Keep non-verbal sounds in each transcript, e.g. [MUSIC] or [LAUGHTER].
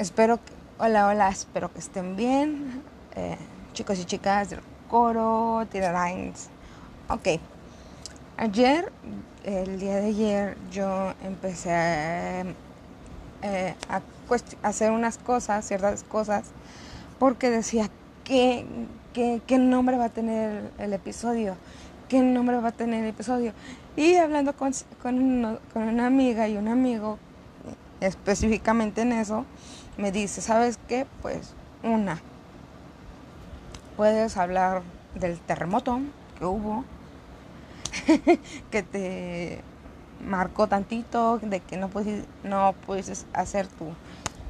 espero que, hola, hola, espero que estén bien. Eh, chicos y chicas del coro, Lines. Ok. Ayer, el día de ayer, yo empecé a, eh, a, hacer unas cosas, ciertas cosas, porque decía, ¿qué, qué, qué nombre va a tener el, episodio? ¿Qué nombre va a tener el episodio? Y hablando con, con una amiga y un amigo, específicamente en eso, me dice, ¿sabes qué? Pues una, puedes hablar del terremoto que hubo, [LAUGHS] que te marcó tantito, de que no puedes, no puedes hacer tú.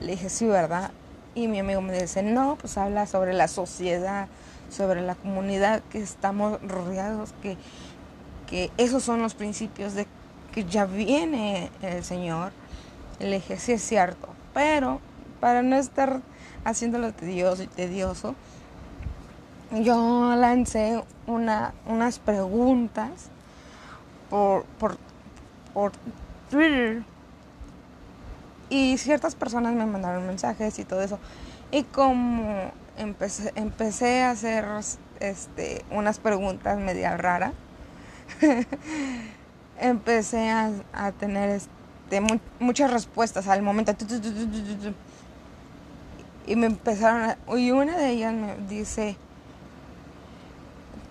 Le dije, sí, ¿verdad? Y mi amigo me dice, no, pues habla sobre la sociedad, sobre la comunidad que estamos rodeados, que, que esos son los principios de que ya viene el Señor. Le dije, sí es cierto, pero para no estar haciéndolo tedioso y tedioso, yo lancé una, unas preguntas por, por, por Twitter y ciertas personas me mandaron mensajes y todo eso. Y como empecé, empecé a hacer este, unas preguntas media raras, [LAUGHS] empecé a, a tener este, muchas respuestas al momento. Y me empezaron a... Y una de ellas me dice,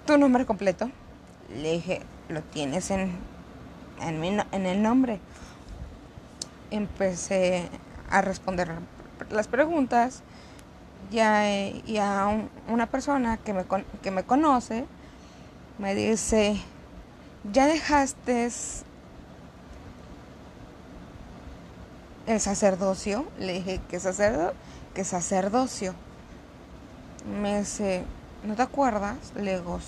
¿tu nombre completo? Le dije, lo tienes en, en, el nombre. Empecé a responder las preguntas ya, y a una persona que me, que me conoce me dice, ¿ya dejaste el sacerdocio? Le dije, ¿qué sacerdocio? ¿Qué sacerdocio? Me dice, ¿no te acuerdas? Legos.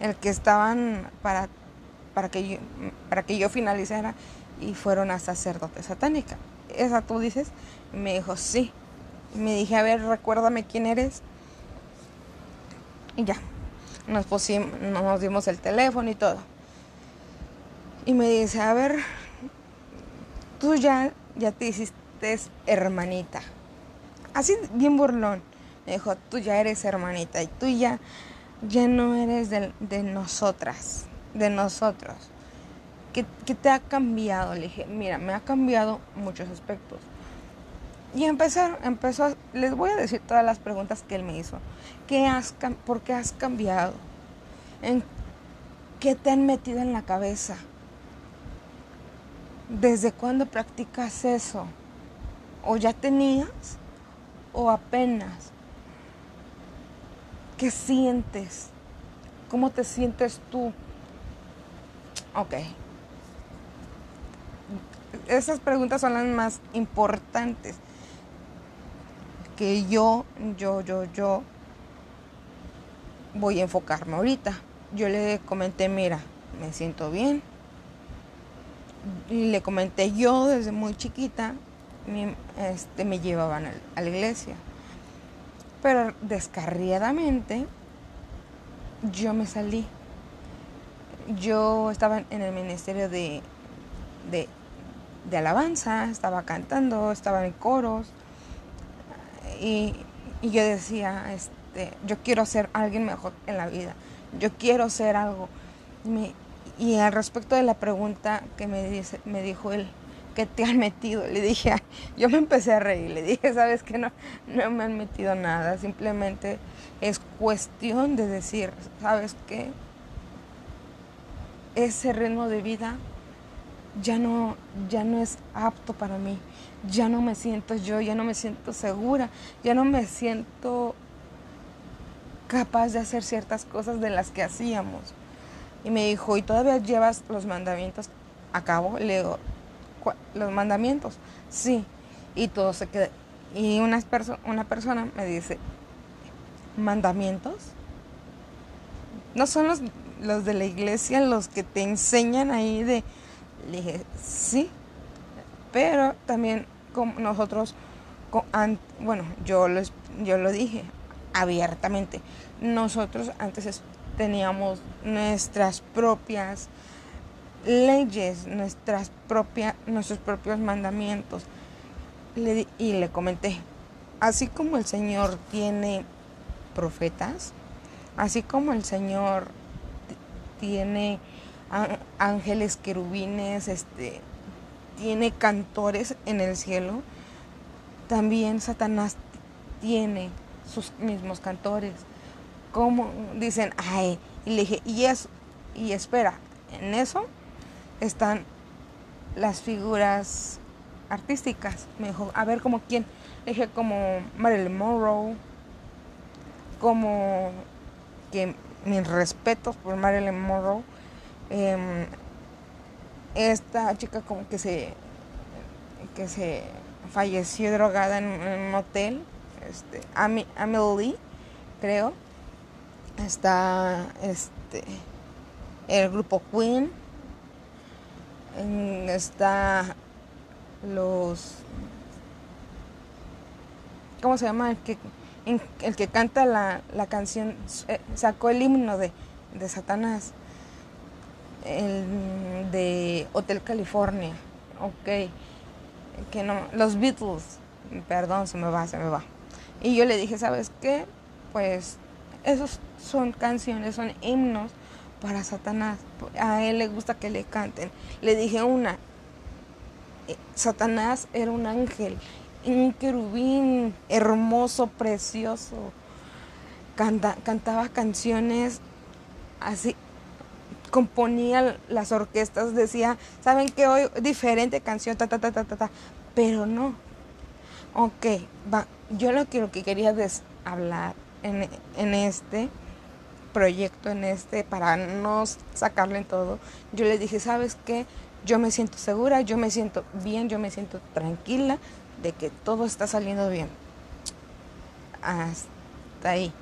El que estaban para, para, que yo, para que yo finalizara y fueron a sacerdote satánica. ¿Esa tú dices? Me dijo, sí. Me dije, a ver, recuérdame quién eres. Y ya. Nos, pusimos, nos dimos el teléfono y todo. Y me dice, a ver, tú ya, ya te hiciste hermanita. Así bien burlón. Me dijo, tú ya eres hermanita y tú ya, ya no eres de, nosotras, de nosotros. ¿Qué, te ha cambiado? Le dije, mira, me ha cambiado muchos aspectos. Y empezaron, empezó, les voy a decir todas las preguntas que él me hizo. ¿Qué has, ¿Por qué has cambiado? ¿En qué te han metido en la cabeza? ¿Desde cuándo practicas eso? ¿O ya tenías? ¿O apenas? ¿Qué sientes? ¿Cómo te sientes tú? Ok. Esas preguntas son las más importantes. Que yo, yo, yo, yo voy a enfocarme ahorita. Yo le comenté, mira, me siento bien. Y le comenté yo desde muy chiquita, este, me llevaban a la iglesia. Pero descarriadamente yo me salí. Yo estaba en el ministerio de, de, alabanza, estaba cantando, estaba en coros. Y, yo decía, este, yo quiero ser alguien mejor en la vida. Yo quiero ser algo. Y al respecto de la pregunta que me, dijo él, que te han metido? Le dije, yo me empecé a reír, le dije, [LAUGHS] sabes que no, no me han metido nada, simplemente es cuestión de decir, sabes qué, ese ritmo de vida ya no, ya no es apto para mí, ya no me siento yo, ya no me siento segura, ya no me siento capaz de hacer ciertas cosas de las que hacíamos. Y me dijo, ¿y todavía llevas los mandamientos a cabo? Le digo, los mandamientos. Sí. Y todo se queda. Y una, persona me dice, ¿mandamientos? ¿No son los, los de la iglesia los que te enseñan ahí de... Le dije, sí. Pero también como nosotros, bueno, yo, les, yo lo dije abiertamente. Nosotros antes teníamos nuestras propias leyes, nuestras nuestros propios mandamientos. y le comenté, así como el Señor tiene profetas, así como el Señor tiene ángeles querubines, este, tiene cantores en el cielo, también Satanás tiene sus mismos cantores. Como dicen, ay, y le dije, y eso, y espera, en eso están las figuras artísticas. Me dijo, a ver, como quién. Le dije, como Marilyn Monroe, como que mis respetos por Marilyn Monroe. Em, esta chica como que se que se falleció drogada en, un hotel, este, Amelie, creo. Está este el grupo Queen. Está los ¿cómo se llama? El que, el que canta la, la canción, eh, sacó el himno de, de Satanás, el de Hotel California, ok, que no, los Beatles, perdón, se me va, se me va. Y yo le dije, ¿sabes qué? Pues esos son canciones, son himnos para Satanás. A él le gusta que le canten. Le dije una, eh, Satanás era un ángel, un querubín hermoso, precioso. cantaba canciones así, componía las orquestas, decía, ¿saben qué? Hoy diferente canción, ta, ta, ta, ta, ta, ta. Pero no. Ok, va. Yo lo que, que quería hablar en, este proyecto, en este, para no sacarlo en todo, yo le dije, ¿sabes qué? yo me siento segura, yo me siento bien, yo me siento tranquila de que todo está saliendo bien. Hasta ahí.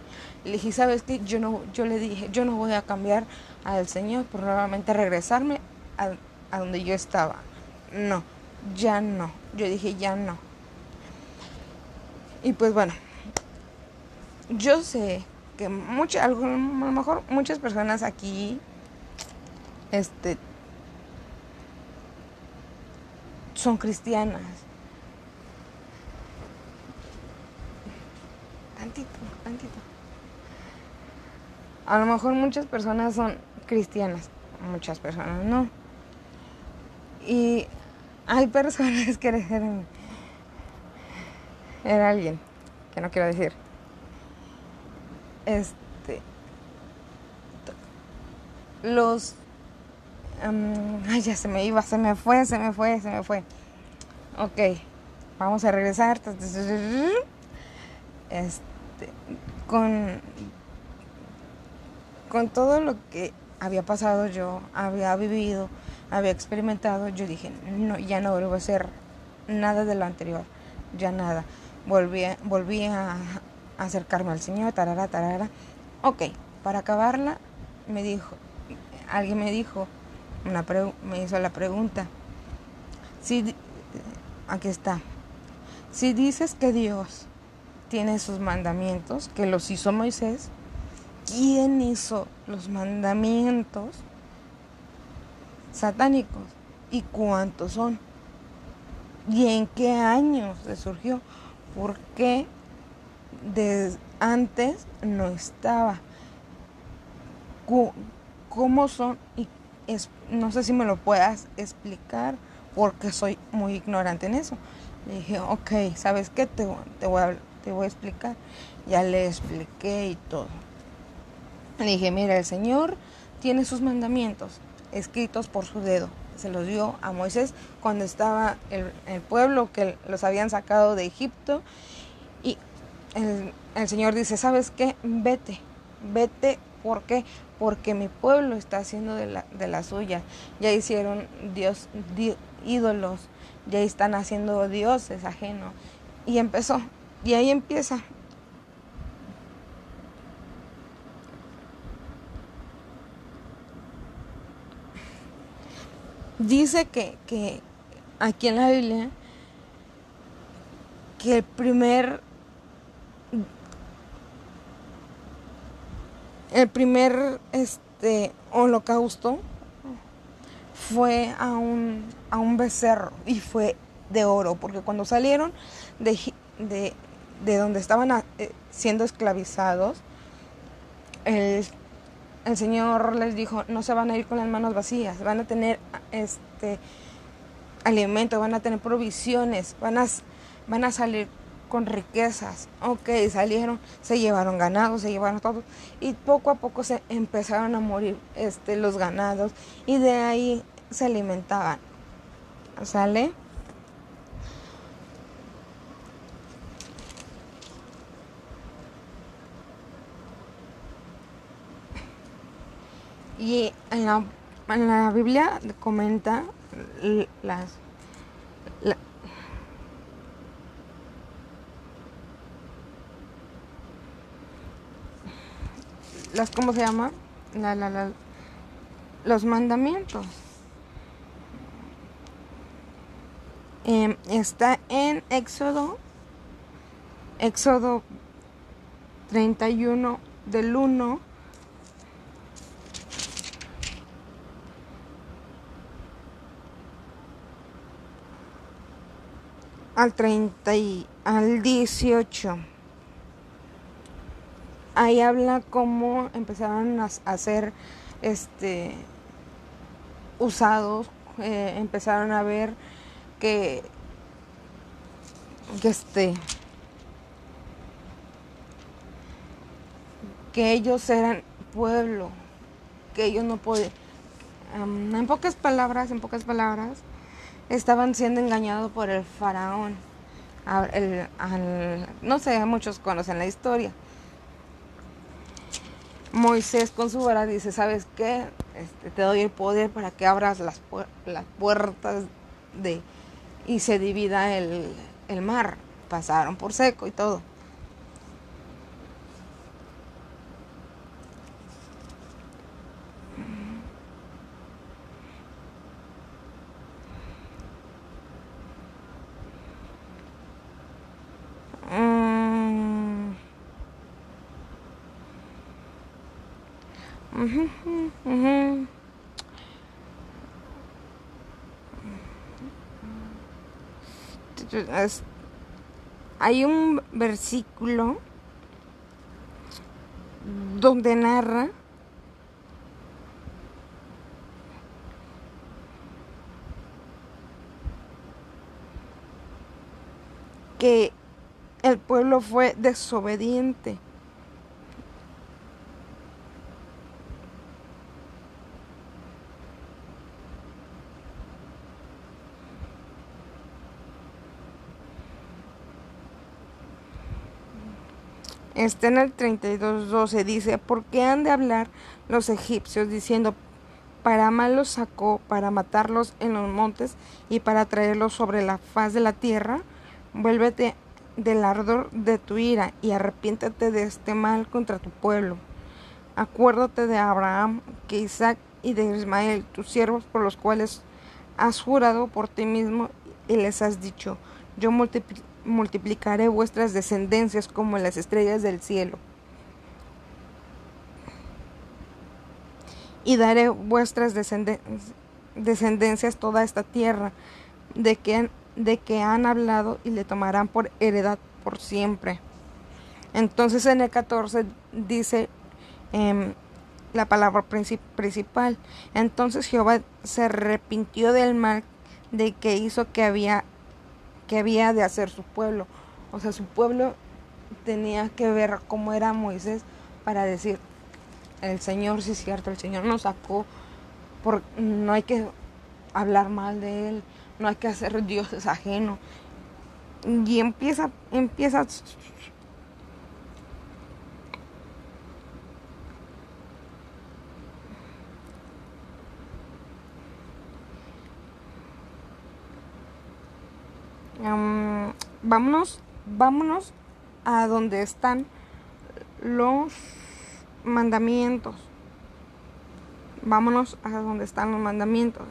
Le dije, ¿sabes qué? Yo, no, yo le dije, yo no voy a cambiar al Señor por nuevamente regresarme a donde yo estaba. No, ya no. Yo dije, ya no. Y pues bueno, yo sé que muchas, a lo mejor muchas personas aquí este, son cristianas. Tantito, tantito. A lo mejor muchas personas son cristianas, muchas personas no. Y hay personas [LAUGHS] que eran, era alguien, que no quiero decir. Este los ay, ya se me iba, se me fue, se me fue, se me fue. Ok, vamos a regresar. Este, con, con todo lo que había pasado yo, había vivido, había experimentado, yo dije, no, ya no vuelvo a hacer nada de lo anterior, ya nada. Volví, volví a, acercarme al Señor, tarara, tarara. Ok, para acabarla, me dijo, alguien me dijo, me hizo la pregunta. Si, aquí está. Si dices que Dios tiene sus mandamientos, que los hizo Moisés, ¿quién hizo los mandamientos satánicos? ¿Y cuántos son? ¿Y en qué años se surgió? ¿Por qué de antes no estaba? ¿Cómo son y no sé si me lo puedas explicar porque soy muy ignorante en eso. Le dije, ok, ¿sabes qué? Te, te, voy a, te voy a explicar. Ya le expliqué y todo. Le dije, mira, el Señor tiene sus mandamientos escritos por su dedo. Se los dio a Moisés cuando estaba el, el pueblo que los habían sacado de Egipto. Y el, Señor dice, ¿sabes qué? Vete, vete. ¿Por qué? porque mi pueblo está haciendo de la, de la suya. Ya hicieron dios, ídolos, ya están haciendo dioses ajenos. Y empezó, y ahí empieza. Dice que, que aquí en la Biblia que el primer el primer este holocausto fue a un, a un becerro y fue de oro, porque cuando salieron de, de, de donde estaban eh, siendo esclavizados, el, Señor les dijo, no se van a ir con las manos vacías, van a tener este alimento, van a tener provisiones, van a, van a salir con riquezas. Ok, salieron, se llevaron ganados, se llevaron todo. Y poco a poco se empezaron a morir este, los ganados. Y de ahí se alimentaban. ¿Sale? Y en la, en la Biblia comenta las las cómo se llama la, la, la, los mandamientos. Eh, está en Éxodo Éxodo 31 del 1 al 30 y al 18 ahí habla cómo empezaron a, ser este usados, eh, empezaron a ver que, que este que ellos eran pueblo, que ellos no podían, en pocas palabras, en pocas palabras, estaban siendo engañados por el faraón. no sé, muchos conocen la historia. Moisés con su vara dice, ¿sabes qué? Este, te doy el poder para que abras las, las puertas de y se divida el, el mar. Pasaron por seco y todo. Hay un versículo donde narra que el pueblo fue desobediente. Está en el 32.12, dice, ¿por qué han de hablar los egipcios diciendo, para mal los sacó, para matarlos en los montes y para traerlos sobre la faz de la tierra? Vuélvete del ardor de tu ira y arrepiéntate de este mal contra tu pueblo. Acuérdate de Abraham, que Isaac y de Ismael, tus siervos por los cuales has jurado por ti mismo y les has dicho, yo multiplicaré vuestras descendencias como las estrellas del cielo. Y daré vuestras descendencias toda esta tierra de que, de que han hablado y le tomarán por heredad por siempre. Entonces en el 14 dice em, la palabra principal. Entonces Jehová se arrepintió del mal de que hizo que había que había de hacer su pueblo. O sea, su pueblo tenía que ver cómo era Moisés para decir, el Señor sí es cierto, el Señor nos sacó, por, no hay que hablar mal de Él, no hay que hacer dioses ajenos. Y empieza, empieza vámonos, vámonos a donde están los mandamientos. Vámonos a donde están los mandamientos.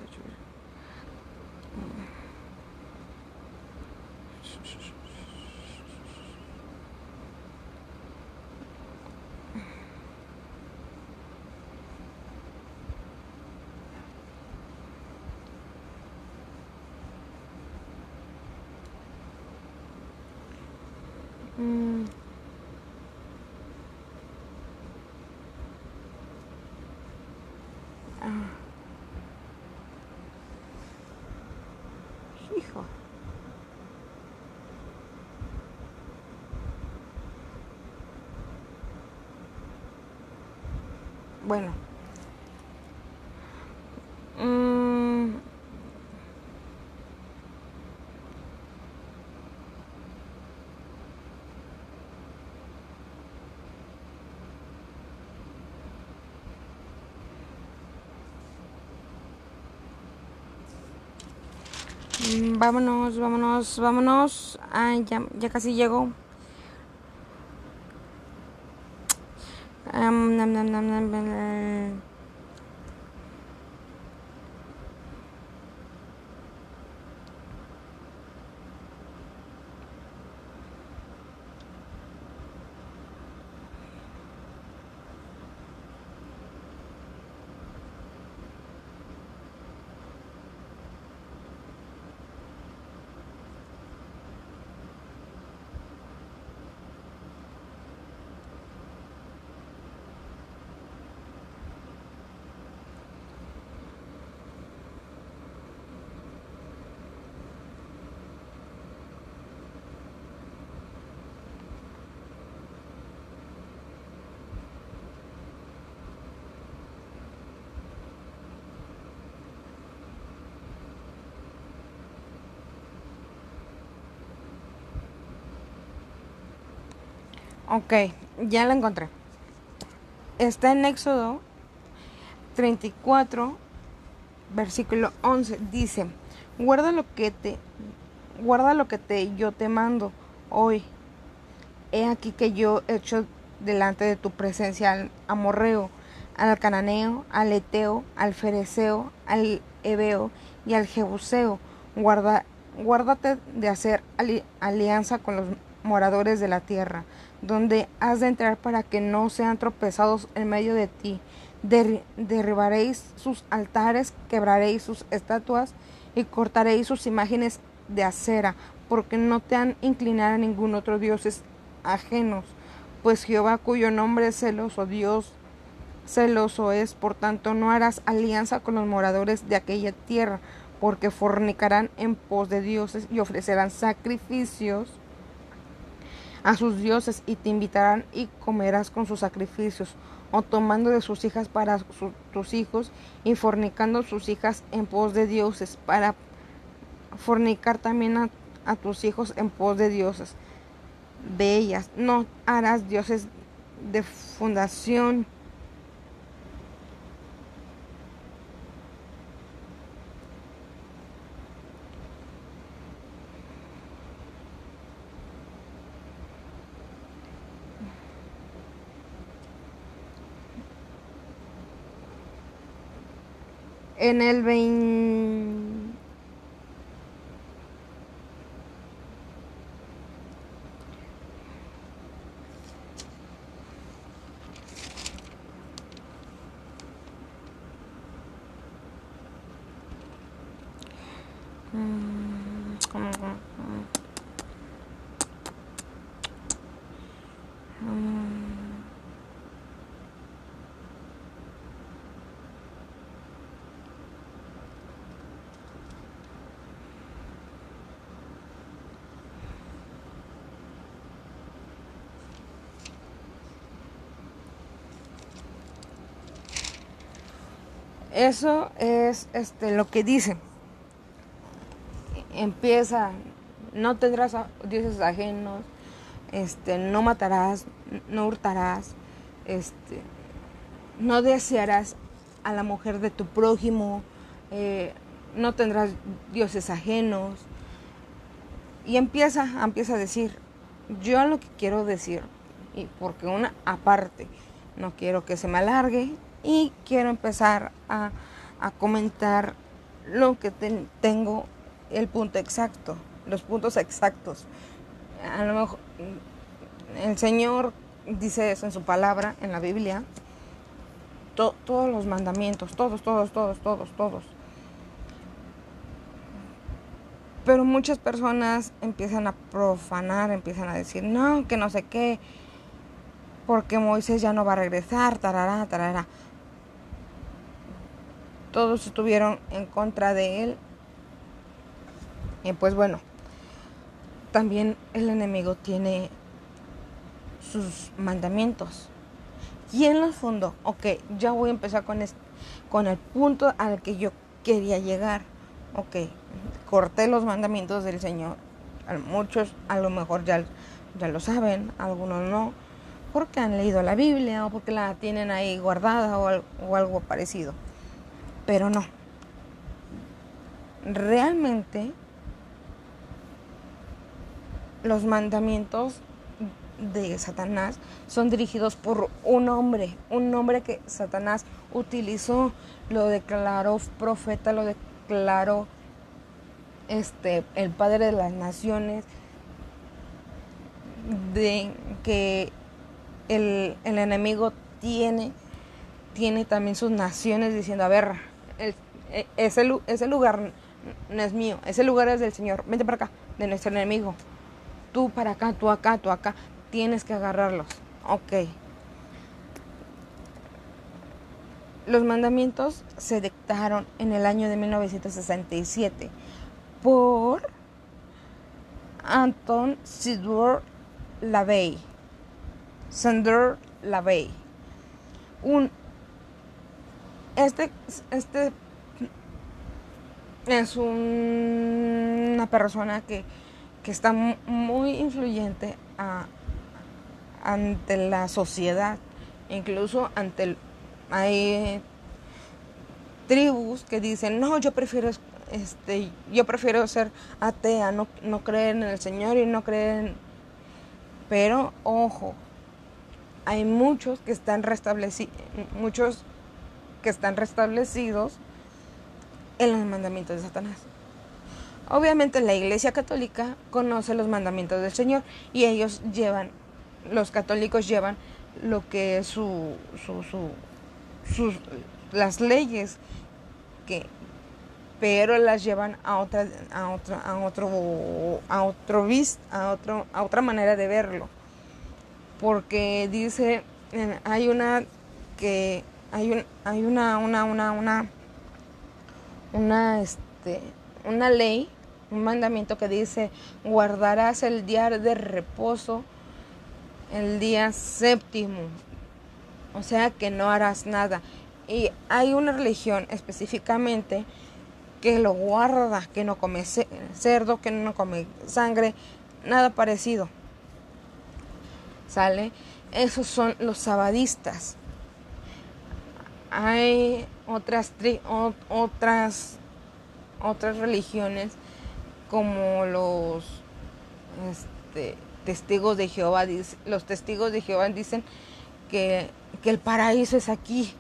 Mm. Ah. Hijo. Bueno. Mm. Mm, Vámonos, vámonos, vámonos. Ay, ya, ya casi llego. Ok, ya la encontré. Está en Éxodo 34, versículo 11. Dice, guarda lo que te, guarda lo que te, yo te mando hoy. He aquí que yo he hecho delante de tu presencia al amorreo, al cananeo, al eteo, al fereceo, al ebeo y al jebuseo. Guarda, guárdate de hacer ali- alianza con los moradores de la tierra, donde has de entrar para que no sean tropezados en medio de ti. Derri- derribaréis sus altares, quebraréis sus estatuas y cortaréis sus imágenes de acera, porque no te han inclinado a ningún otro dioses ajenos, pues Jehová cuyo nombre es celoso, Dios celoso es, por tanto no harás alianza con los moradores de aquella tierra, porque fornicarán en pos de dioses y ofrecerán sacrificios a sus dioses y te invitarán y comerás con sus sacrificios, o tomando de sus hijas para tus hijos y fornicando sus hijas en pos de dioses, para fornicar también a, a tus hijos en pos de dioses. De ellas no harás dioses de fundación. En el 20... Eso es este lo que dice. Empieza, no tendrás dioses ajenos, este, no matarás, no hurtarás, este, no desearás a la mujer de tu prójimo, eh, no tendrás dioses ajenos. Y empieza, empieza a decir, yo lo que quiero decir, y porque una aparte, no quiero que se me alargue y quiero empezar a, a comentar lo que ten- tengo, el punto exacto, los puntos exactos. A lo mejor el Señor dice eso en su palabra, en la Biblia, to- todos los mandamientos, todos, todos, todos, todos, todos. Pero muchas personas empiezan a profanar, empiezan a decir, no, que no sé qué, porque Moisés ya no va a regresar, tarará, tarará. Todos estuvieron en contra de él. Y pues bueno, también el enemigo tiene sus mandamientos. ¿Quién los fundó? Ok, ya voy a empezar con, con el punto al que yo quería llegar. Ok, corté los mandamientos del Señor. Muchos a lo mejor ya, ya lo saben, algunos no, porque han leído la Biblia o porque la tienen ahí guardada o algo parecido. Pero no. Realmente los mandamientos de Satanás son dirigidos por un hombre, un hombre que Satanás utilizó, lo declaró profeta, lo declaró este el padre de las naciones de que el, enemigo tiene tiene también sus naciones diciendo, a ver, el, e, ese, ese lugar no es mío, ese lugar es del Señor, vente para acá, de nuestro enemigo. Tú para acá, tú acá, tú acá tienes que agarrarlos. Ok. Los mandamientos se dictaron en el año de 1967 por Anton Sidor Lavey. Sander Lavey. Un este este es una persona que, que está muy influyente ante la sociedad, incluso ante el, hay tribus que dicen, no, yo prefiero este, yo prefiero ser atea, no, no creer en el Señor y no creer en... Pero, ojo, hay muchos que están restablecidos, muchos que están restablecidos en los mandamientos de Satanás. Obviamente la Iglesia Católica conoce los mandamientos del Señor y ellos llevan los católicos llevan lo que es su, su, su las leyes que pero las llevan a otra a otra a otro a otro a otro a otra manera de verlo porque dice hay una que hay un hay una una una una una este una ley un mandamiento que dice guardarás el día de reposo el día séptimo. O sea que no harás nada. Y hay una religión específicamente que lo guarda, que no come cerdo, que no come sangre, nada parecido. ¿Sale? Esos son los sabadistas. Hay otras otras otras religiones como los este testigos de Jehová, los testigos de Jehová dicen que, el paraíso es aquí.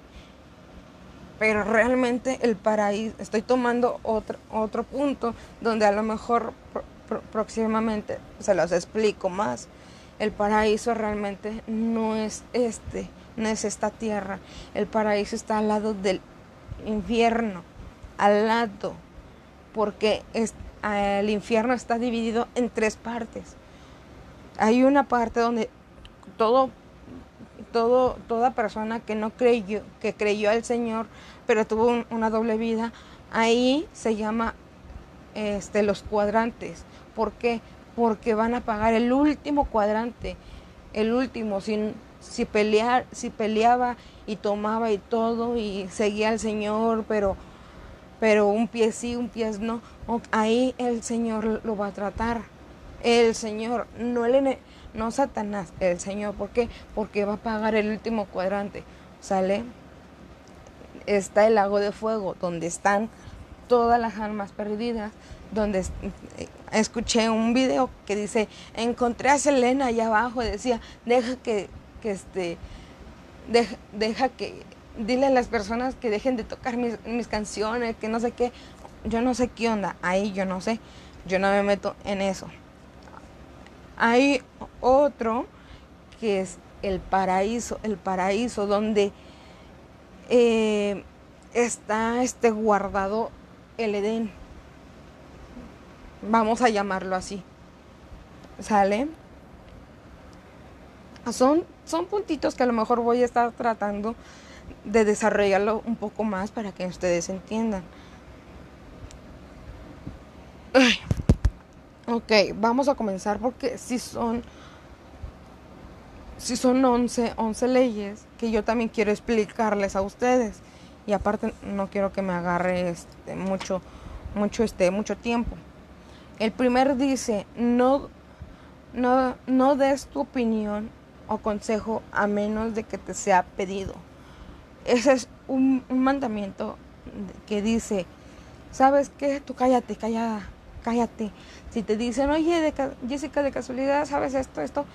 Pero realmente el paraíso, estoy tomando otro, otro punto donde a lo mejor próximamente se los explico más. El paraíso realmente no es este, no es esta tierra. El paraíso está al lado del infierno, al lado, porque el infierno está dividido en tres partes hay una parte donde todo todo toda persona que no creyó que creyó al Señor pero tuvo una doble vida ahí se llama este los cuadrantes ¿por qué? porque van a pagar el último cuadrante el último si, si pelear si peleaba y tomaba y todo y seguía al Señor pero pero un pie sí un pie no ahí el Señor lo va a tratar el Señor, no el no Satanás, el Señor. ¿Por qué? Porque va a pagar el último cuadrante. ¿Sale? Está el lago de fuego, donde están todas las almas perdidas, donde eh, escuché un video que dice, encontré a Selena allá abajo, decía, deja que, que este, deja, deja, que, dile a las personas que dejen de tocar mis, mis canciones, que no sé qué, yo no sé qué onda, ahí yo no sé, yo no me meto en eso. Hay otro que es el paraíso, el paraíso donde eh, está este guardado el Edén. Vamos a llamarlo así. ¿Sale? Son, son puntitos que a lo mejor voy a estar tratando de desarrollarlo un poco más para que ustedes entiendan. Ok, vamos a comenzar porque si son si son 11, 11 leyes que yo también quiero explicarles a ustedes y aparte no quiero que me agarre este, mucho mucho este mucho tiempo. El primer dice, no no no des tu opinión o consejo a menos de que te sea pedido. Ese es un, mandamiento que dice, ¿sabes qué? Tú cállate, callada, cállate. Si te dicen, oye, de, Jessica, de casualidad, ¿sabes esto, esto?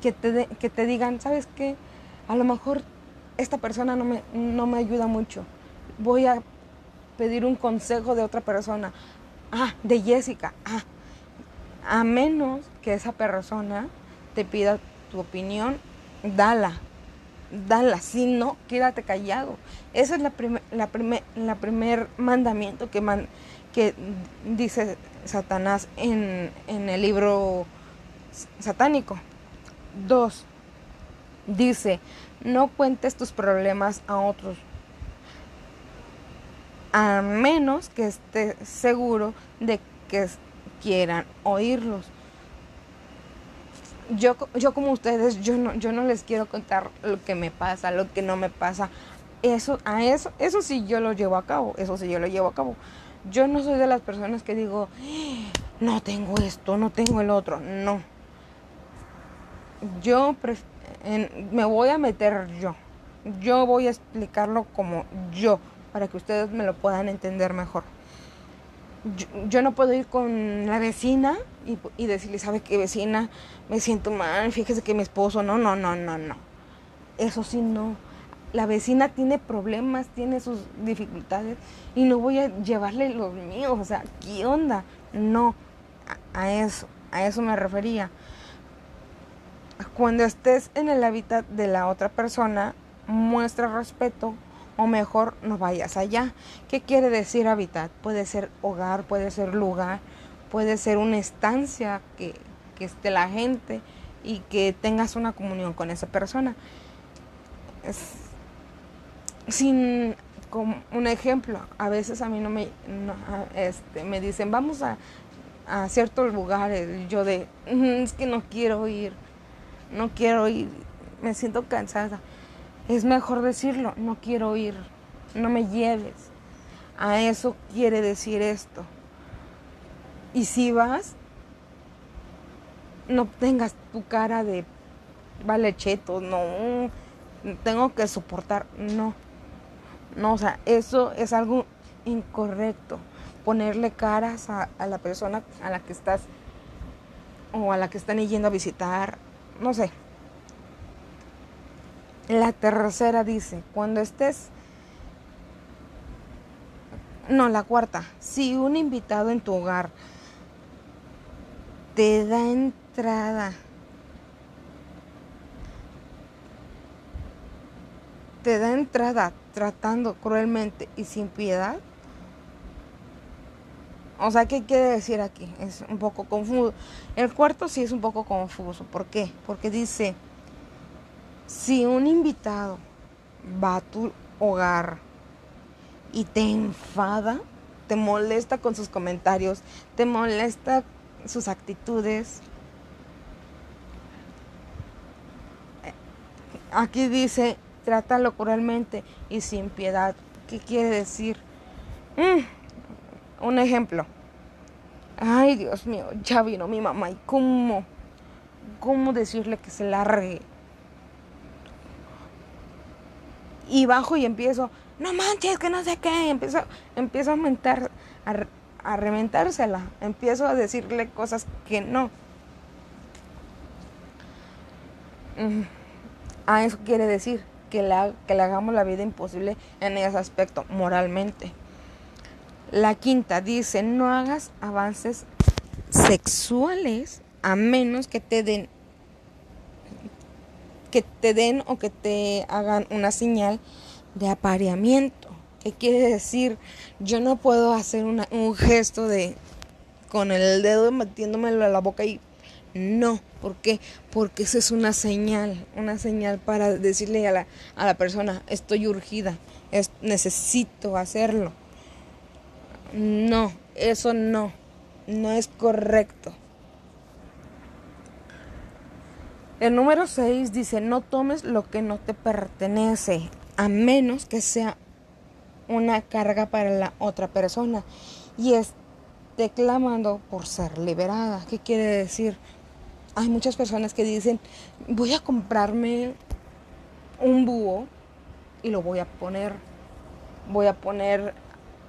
Que te, que te digan, ¿sabes qué? A lo mejor esta persona no me, no me ayuda mucho. Voy a pedir un consejo de otra persona. Ah, de Jessica. Ah, a menos que esa persona te pida tu opinión, dala dala, si no, quédate callado. Ese es la primer, la primer, la primer mandamiento que, que dice Satanás en, en el libro satánico. Dos, dice, no cuentes tus problemas a otros, a menos que estés seguro de que quieran oírlos yo, yo como ustedes, yo no, yo no les quiero contar lo que me pasa, lo que no me pasa. Eso, a eso, eso sí yo lo llevo a cabo, eso sí yo lo llevo a cabo. Yo no soy de las personas que digo, no tengo esto, no tengo el otro, no. Yo me voy a meter yo. Yo voy a explicarlo como yo, para que ustedes me lo puedan entender mejor yo, no puedo ir con la vecina y, decirle, ¿sabe qué vecina? Me siento mal, fíjese que mi esposo, no, no, no, no, no. Eso sí, no. La vecina tiene problemas, tiene sus dificultades y no voy a llevarle los míos, o sea, ¿qué onda? No, a, eso, a eso me refería. Cuando estés en el hábitat de la otra persona, muestra respeto, o mejor no vayas allá. ¿Qué quiere decir hábitat? Puede ser hogar, puede ser lugar, puede ser una estancia que, esté la gente y que tengas una comunión con esa persona. sin como un ejemplo, a veces a mí no me, este, me dicen, vamos a, a ciertos lugares, yo de, es que no quiero ir, no quiero ir, me siento cansada es mejor decirlo, no quiero ir, no me lleves. A eso quiere decir esto. Y si vas, no tengas tu cara de vale cheto, no, tengo que soportar, no. No, o sea, eso es algo incorrecto. Ponerle caras a, a la persona a la que estás o a la que están yendo a visitar, no sé, la tercera dice, cuando estés... No, la cuarta. Si un invitado en tu hogar te da entrada, te da entrada tratando cruelmente y sin piedad, o sea, ¿qué quiere decir aquí? Es un poco confuso. El cuarto sí es un poco confuso. ¿Por qué? Porque dice, si un invitado va a tu hogar y te enfada, te molesta con sus comentarios, te molesta sus actitudes, aquí dice, trátalo cruelmente y sin piedad. ¿Qué quiere decir? Mm, un ejemplo. Ay, Dios mío, ya vino mi mamá y cómo, cómo decirle que se largue y bajo y empiezo, no manches, que no sé qué, empiezo, empiezo a aumentar, a, reventársela, empiezo a decirle cosas que no. A eso quiere decir que, la, que le hagamos la vida imposible en ese aspecto, moralmente. La quinta dice, no hagas avances sexuales a menos que te den que te den o que te hagan una señal de apareamiento. ¿Qué quiere decir? Yo no puedo hacer un gesto de con el dedo metiéndomelo a la boca y no, ¿por qué? Porque esa es una señal, una señal para decirle a la, a la persona, estoy urgida, es, necesito hacerlo. No, eso no, no es correcto. El número 6 dice, no tomes lo que no te pertenece, a menos que sea una carga para la otra persona y esté clamando por ser liberada. ¿Qué quiere decir? Hay muchas personas que dicen, voy a comprarme un búho y lo voy a poner, voy a poner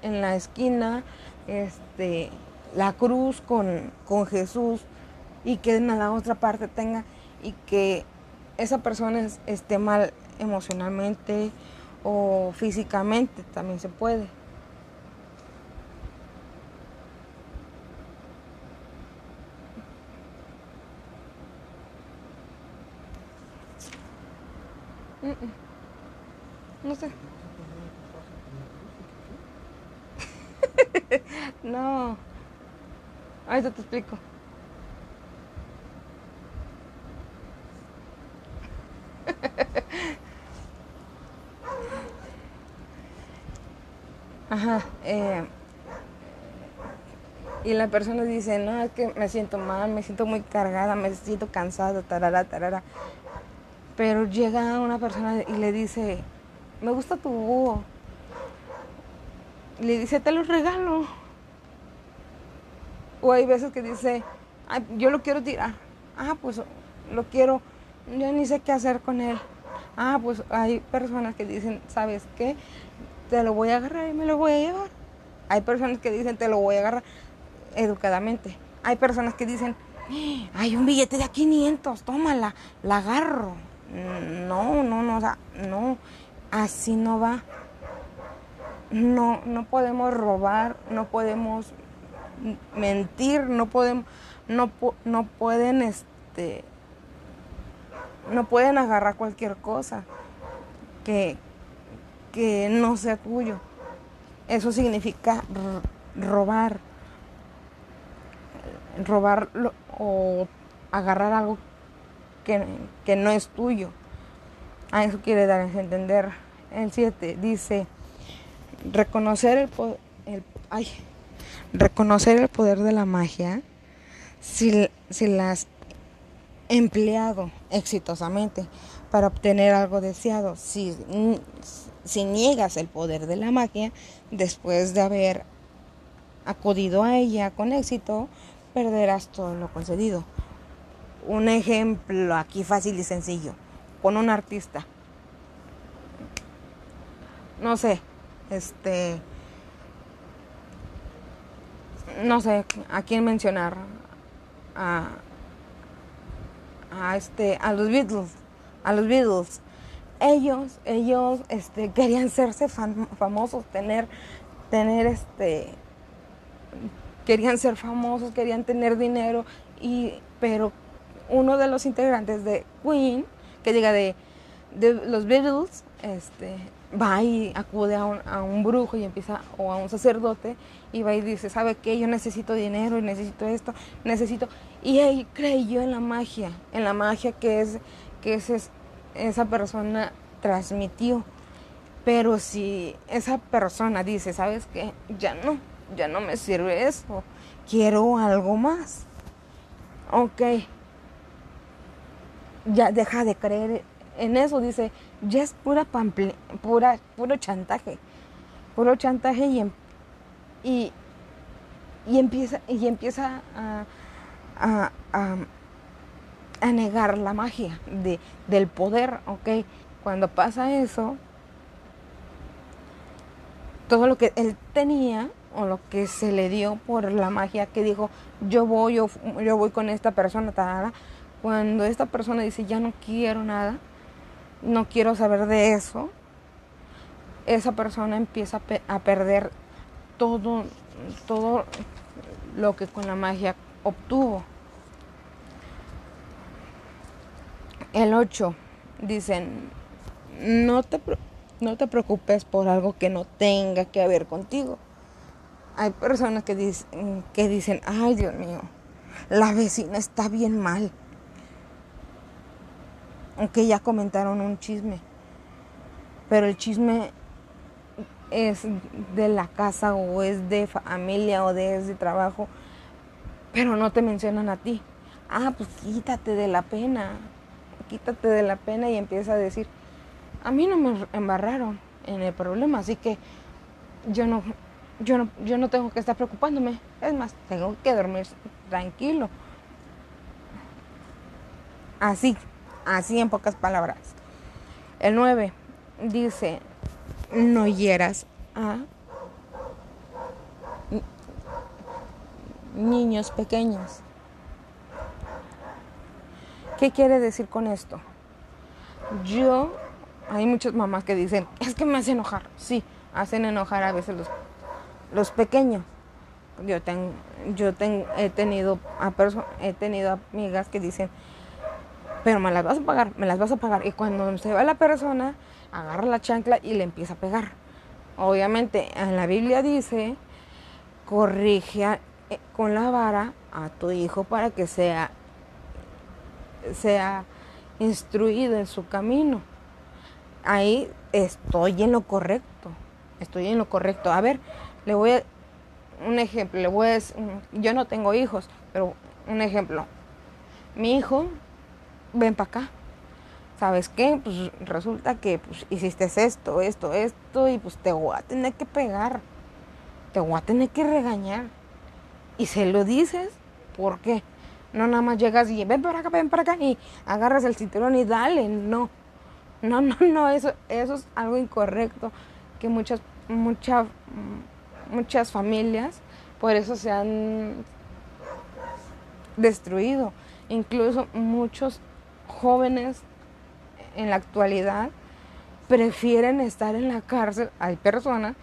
en la esquina este, la cruz con, con Jesús y que en la otra parte tenga y que esa persona esté mal emocionalmente o físicamente, también se puede. No sé. [LAUGHS] no. Ahorita te explico. [LAUGHS] Ajá. Eh, y la persona dice, no, es que me siento mal, me siento muy cargada, me siento cansada, tarara, tarara. Pero llega una persona y le dice, me gusta tu búho. Le dice, te lo regalo. O hay veces que dice, yo lo quiero tirar. Ah, pues lo quiero, yo ni sé qué hacer con él. Ah, pues hay personas que dicen, ¿sabes qué? Te lo voy a agarrar y me lo voy a llevar. Hay personas que dicen, te lo voy a agarrar educadamente. Hay personas que dicen, hay un billete de a 500, tómala, la agarro. No, no, no, o sea, no, así no va. No, no podemos robar, no podemos mentir, no podemos, no, no pueden, este, no pueden agarrar cualquier cosa que, que no sea tuyo. Eso significa robar, robar o agarrar algo que, no es tuyo. A eso quiere dar a entender. El 7 dice, reconocer el, el, ay, reconocer el poder de la magia si, si la has empleado exitosamente para obtener algo deseado. Si, si niegas el poder de la magia después de haber acudido a ella con éxito, perderás todo lo concedido un ejemplo aquí fácil y sencillo, con un artista. No sé, este, no sé a quién mencionar, a, a este, a los Beatles, a los Beatles. Ellos, ellos, este, [LAUGHS] querían serse famosos, tener, tener, este, querían ser famosos, querían tener dinero y, pero uno de los integrantes de Queen, que llega de, los Beatles, este, va y acude a un, brujo y empieza, o a un sacerdote, y va y dice, ¿sabe qué? Yo necesito dinero y necesito esto, necesito... Y él creyó en la magia, en la magia que, es, que es, esa persona transmitió. Pero si esa persona dice, ¿sabes qué? Ya no, ya no me sirve eso, quiero algo más. Ok, ya deja de creer en eso, dice, ya es pura pample, pura, puro chantaje, puro chantaje y, em, y, y empieza, y empieza a, a, a, negar la magia de, del poder, ¿ok? Cuando pasa eso, todo lo que él tenía o lo que se le dio por la magia que dijo, yo voy, yo, yo voy con esta persona, tal, cuando esta persona dice, ya no quiero nada, no quiero saber de eso, esa persona empieza a, perder todo, todo lo que con la magia obtuvo. El 8 dicen, no te, no te preocupes por algo que no tenga que ver contigo. hay personas que dicen, que dicen, ay Dios mío, la vecina está bien mal. Aunque ya comentaron un chisme. Pero el chisme es de la casa o es de familia o de, trabajo. Pero no te mencionan a ti. Ah, pues quítate de la pena. Quítate de la pena y empieza a decir, a mí no me embarraron en el problema, así que yo no, yo no, yo no tengo que estar preocupándome. Es más, tengo que dormir tranquilo. Así, así en pocas palabras. El 9 dice, no hieras a niños pequeños. ¿Qué quiere decir con esto? Yo, hay muchas mamás que dicen, es que me hace enojar. Sí, hacen enojar a veces los, los pequeños. Yo, tengo, yo he, tenido a he tenido amigas que dicen, pero me las vas a pagar, me las vas a pagar. Y cuando se va la persona, agarra la chancla y le empieza a pegar. Obviamente, en la Biblia dice, corrige eh, con la vara a tu hijo para que sea, sea instruido en su camino. Ahí estoy en lo correcto, estoy en lo correcto. A ver, le voy a, un ejemplo, le voy a yo no tengo hijos, pero un ejemplo. Mi hijo, ven para acá. ¿Sabes qué? Pues resulta que pues, hiciste esto, esto, esto, y pues te voy a tener que pegar. Te voy a tener que regañar. Y se lo dices, ¿por qué? No nada más llegas y ven para acá, ven para acá y agarras el cinturón y dale, no. No, no, no, eso, eso es algo incorrecto que muchas, muchas muchas familias por eso se han destruido. Incluso muchos jóvenes en la actualidad prefieren estar en la cárcel. Hay personas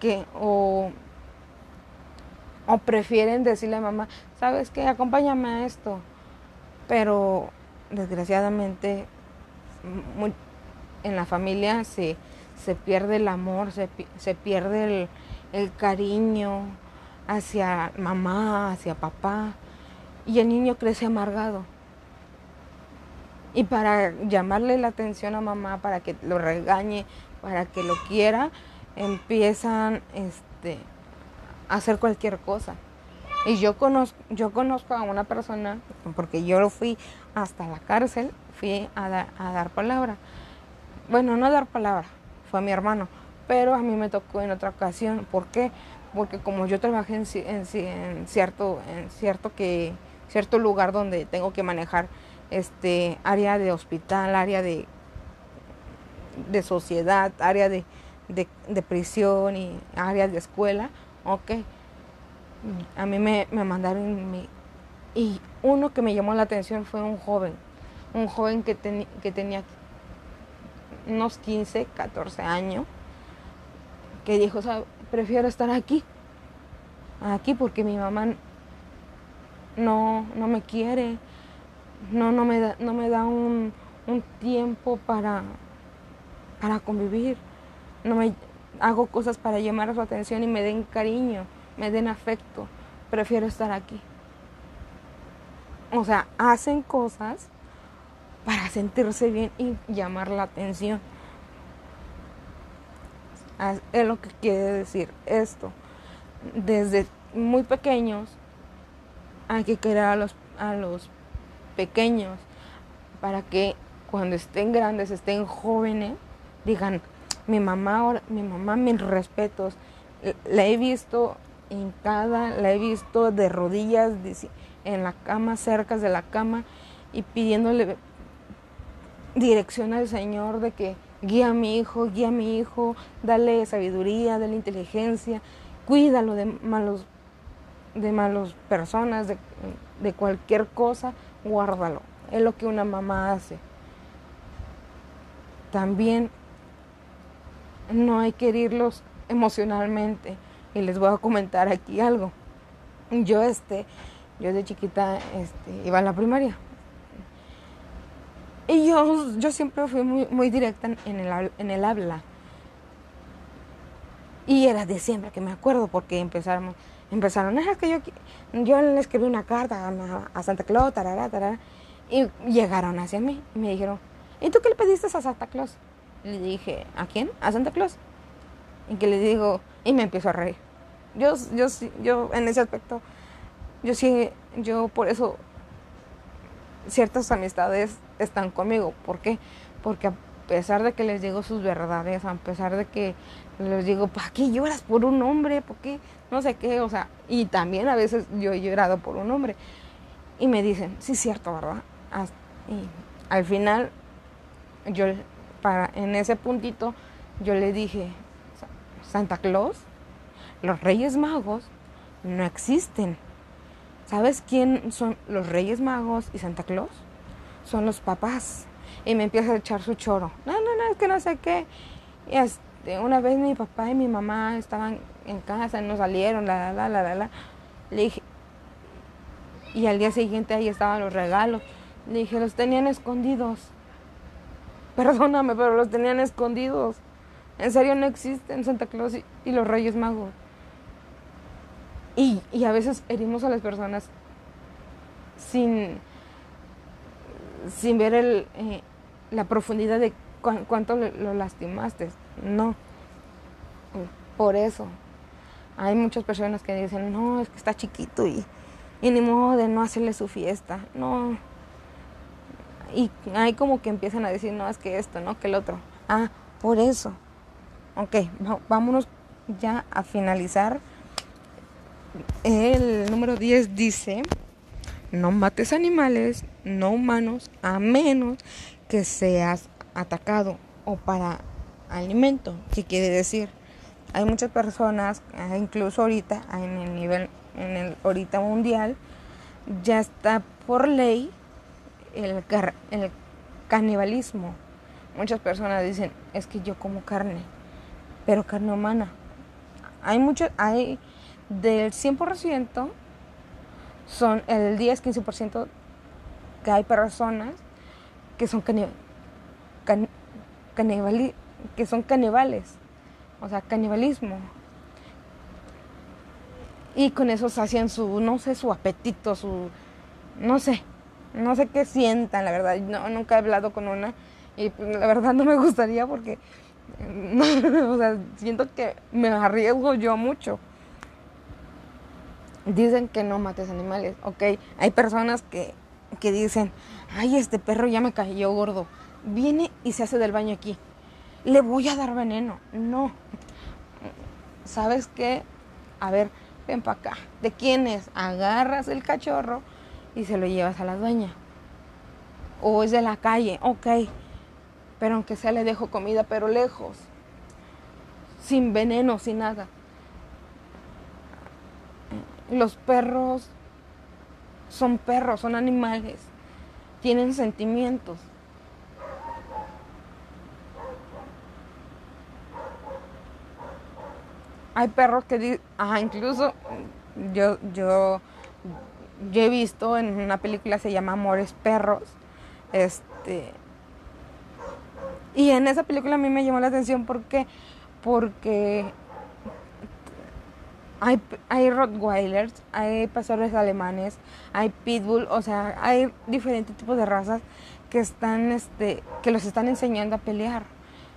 que o, prefieren decirle a mamá, ¿sabes qué? Acompáñame a esto. Pero desgraciadamente en la familia se, se pierde el amor, se, se pierde el, el cariño hacia mamá, hacia papá, y el niño crece amargado. Y para llamarle la atención a mamá, para que lo regañe, para que lo quiera, empiezan este, a hacer cualquier cosa. Y yo conozco, yo conozco a una persona, porque yo lo fui hasta la cárcel, fui a, a dar palabra. Bueno, no a dar palabra, fue a mi hermano pero a mí me tocó en otra ocasión. ¿Por qué? Porque como yo trabajé en, cierto, en cierto, que, cierto lugar donde tengo que manejar este área de hospital, área de, de sociedad, área de, de, prisión y área de escuela, ok. A mí me, me mandaron y uno que me llamó la atención fue un joven, un joven que, tenía unos 15, 14 años que dijo, prefiero estar aquí, aquí porque mi mamá no, no me quiere, no, no me da, no me da un, un tiempo para, para convivir, no me hago cosas para llamar su atención y me den cariño, me den afecto, prefiero estar aquí. O sea, hacen cosas para sentirse bien y llamar la atención. Es lo que quiere decir esto. Desde muy pequeños hay que querer a los, a los pequeños para que cuando estén grandes, estén jóvenes, digan, mi mamá, mi mamá, mis respetos. La he visto hincada, la he visto de rodillas en la cama, cerca de la cama, y pidiéndole dirección al Señor de que guía a mi hijo, guía a mi hijo, dale sabiduría, dale inteligencia, cuídalo de malos, de malos personas, de, de cualquier cosa, guárdalo. Es lo que una mamá hace. También no hay que herirlos emocionalmente. Y les voy a comentar aquí algo. Yo este, yo de chiquita este, iba a la primaria. Y yo, yo siempre fui muy, muy directa en el, en el habla. Y era de siempre que me acuerdo porque empezaron, empezaron, es que yo, yo le escribí una carta a, Santa Claus, y llegaron hacia mí y me dijeron, ¿y tú qué le pediste a Santa Claus? Le dije, ¿a quién? A Santa Claus. Y que le digo, y me empiezo a reír. Yo, yo, yo en ese aspecto, yo sí, yo por eso ciertas amistades están conmigo. ¿Por qué? Porque a pesar de que les digo sus verdades, a pesar de que les digo, ¿para qué lloras por un hombre? ¿Por qué? No sé qué, o sea, y también a veces yo he llorado por un hombre. Y me dicen, sí, cierto, ¿verdad? Y al final, yo, para, en ese puntito, yo le dije, Santa Claus, los Reyes Magos no existen. ¿Sabes quién son los Reyes Magos y Santa Claus? Son los papás. Y me empieza a echar su choro. No, no, no, es que no sé qué. Y este, una vez mi papá y mi mamá estaban en casa no salieron, la, la, la, la, la. Le dije, y al día siguiente ahí estaban los regalos. Le dije, los tenían escondidos. [LAUGHS] Perdóname, pero los tenían escondidos. En serio no existen Santa Claus y, los Reyes Magos. Y, y, a veces herimos a las personas sin, sin ver el, eh, la profundidad de cuánto lo, lastimaste. No. Por eso. Hay muchas personas que dicen, no, es que está chiquito y, ni modo de no hacerle su fiesta. No. Y hay como que empiezan a decir, no, es que esto, no, que el otro. Ah, por eso. Ok, vámonos ya a finalizar. El número 10 dice, no mates animales no humanos a menos que seas atacado o para alimento. ¿Qué quiere decir? Hay muchas personas, eh, incluso ahorita, en el nivel, en el ahorita mundial, ya está por ley el, el canibalismo. Muchas personas dicen, es que yo como carne pero carne humana. Hay mucho, hay del 100%, son el 10-15% que hay personas que son can, que son canibales, o sea, canibalismo. Y con eso hacían su, no sé, su apetito, su, no sé, no sé qué sientan, la verdad. No, nunca he hablado con una y la verdad no me gustaría porque [LAUGHS] o sea, siento que me arriesgo yo mucho. Dicen que no mates animales, ok. Hay personas que, que dicen, ay, este perro ya me cayó gordo. Viene y se hace del baño aquí. Le voy a dar veneno. No. ¿Sabes qué? A ver, ven para acá. ¿De quién es? Agarras el cachorro y se lo llevas a la dueña. O es de la calle, ok pero aunque sea le dejo comida, pero lejos, sin veneno, sin nada. Los perros son perros, son animales, tienen sentimientos. Hay perros que ah, incluso yo, yo, yo he visto en una película se llama Amores Perros, este y en esa película a mí me llamó la atención porque, porque hay, hay Rottweilers, hay pastores alemanes, hay Pitbull, o sea, hay diferentes tipos de razas que están, este, que los están enseñando a pelear.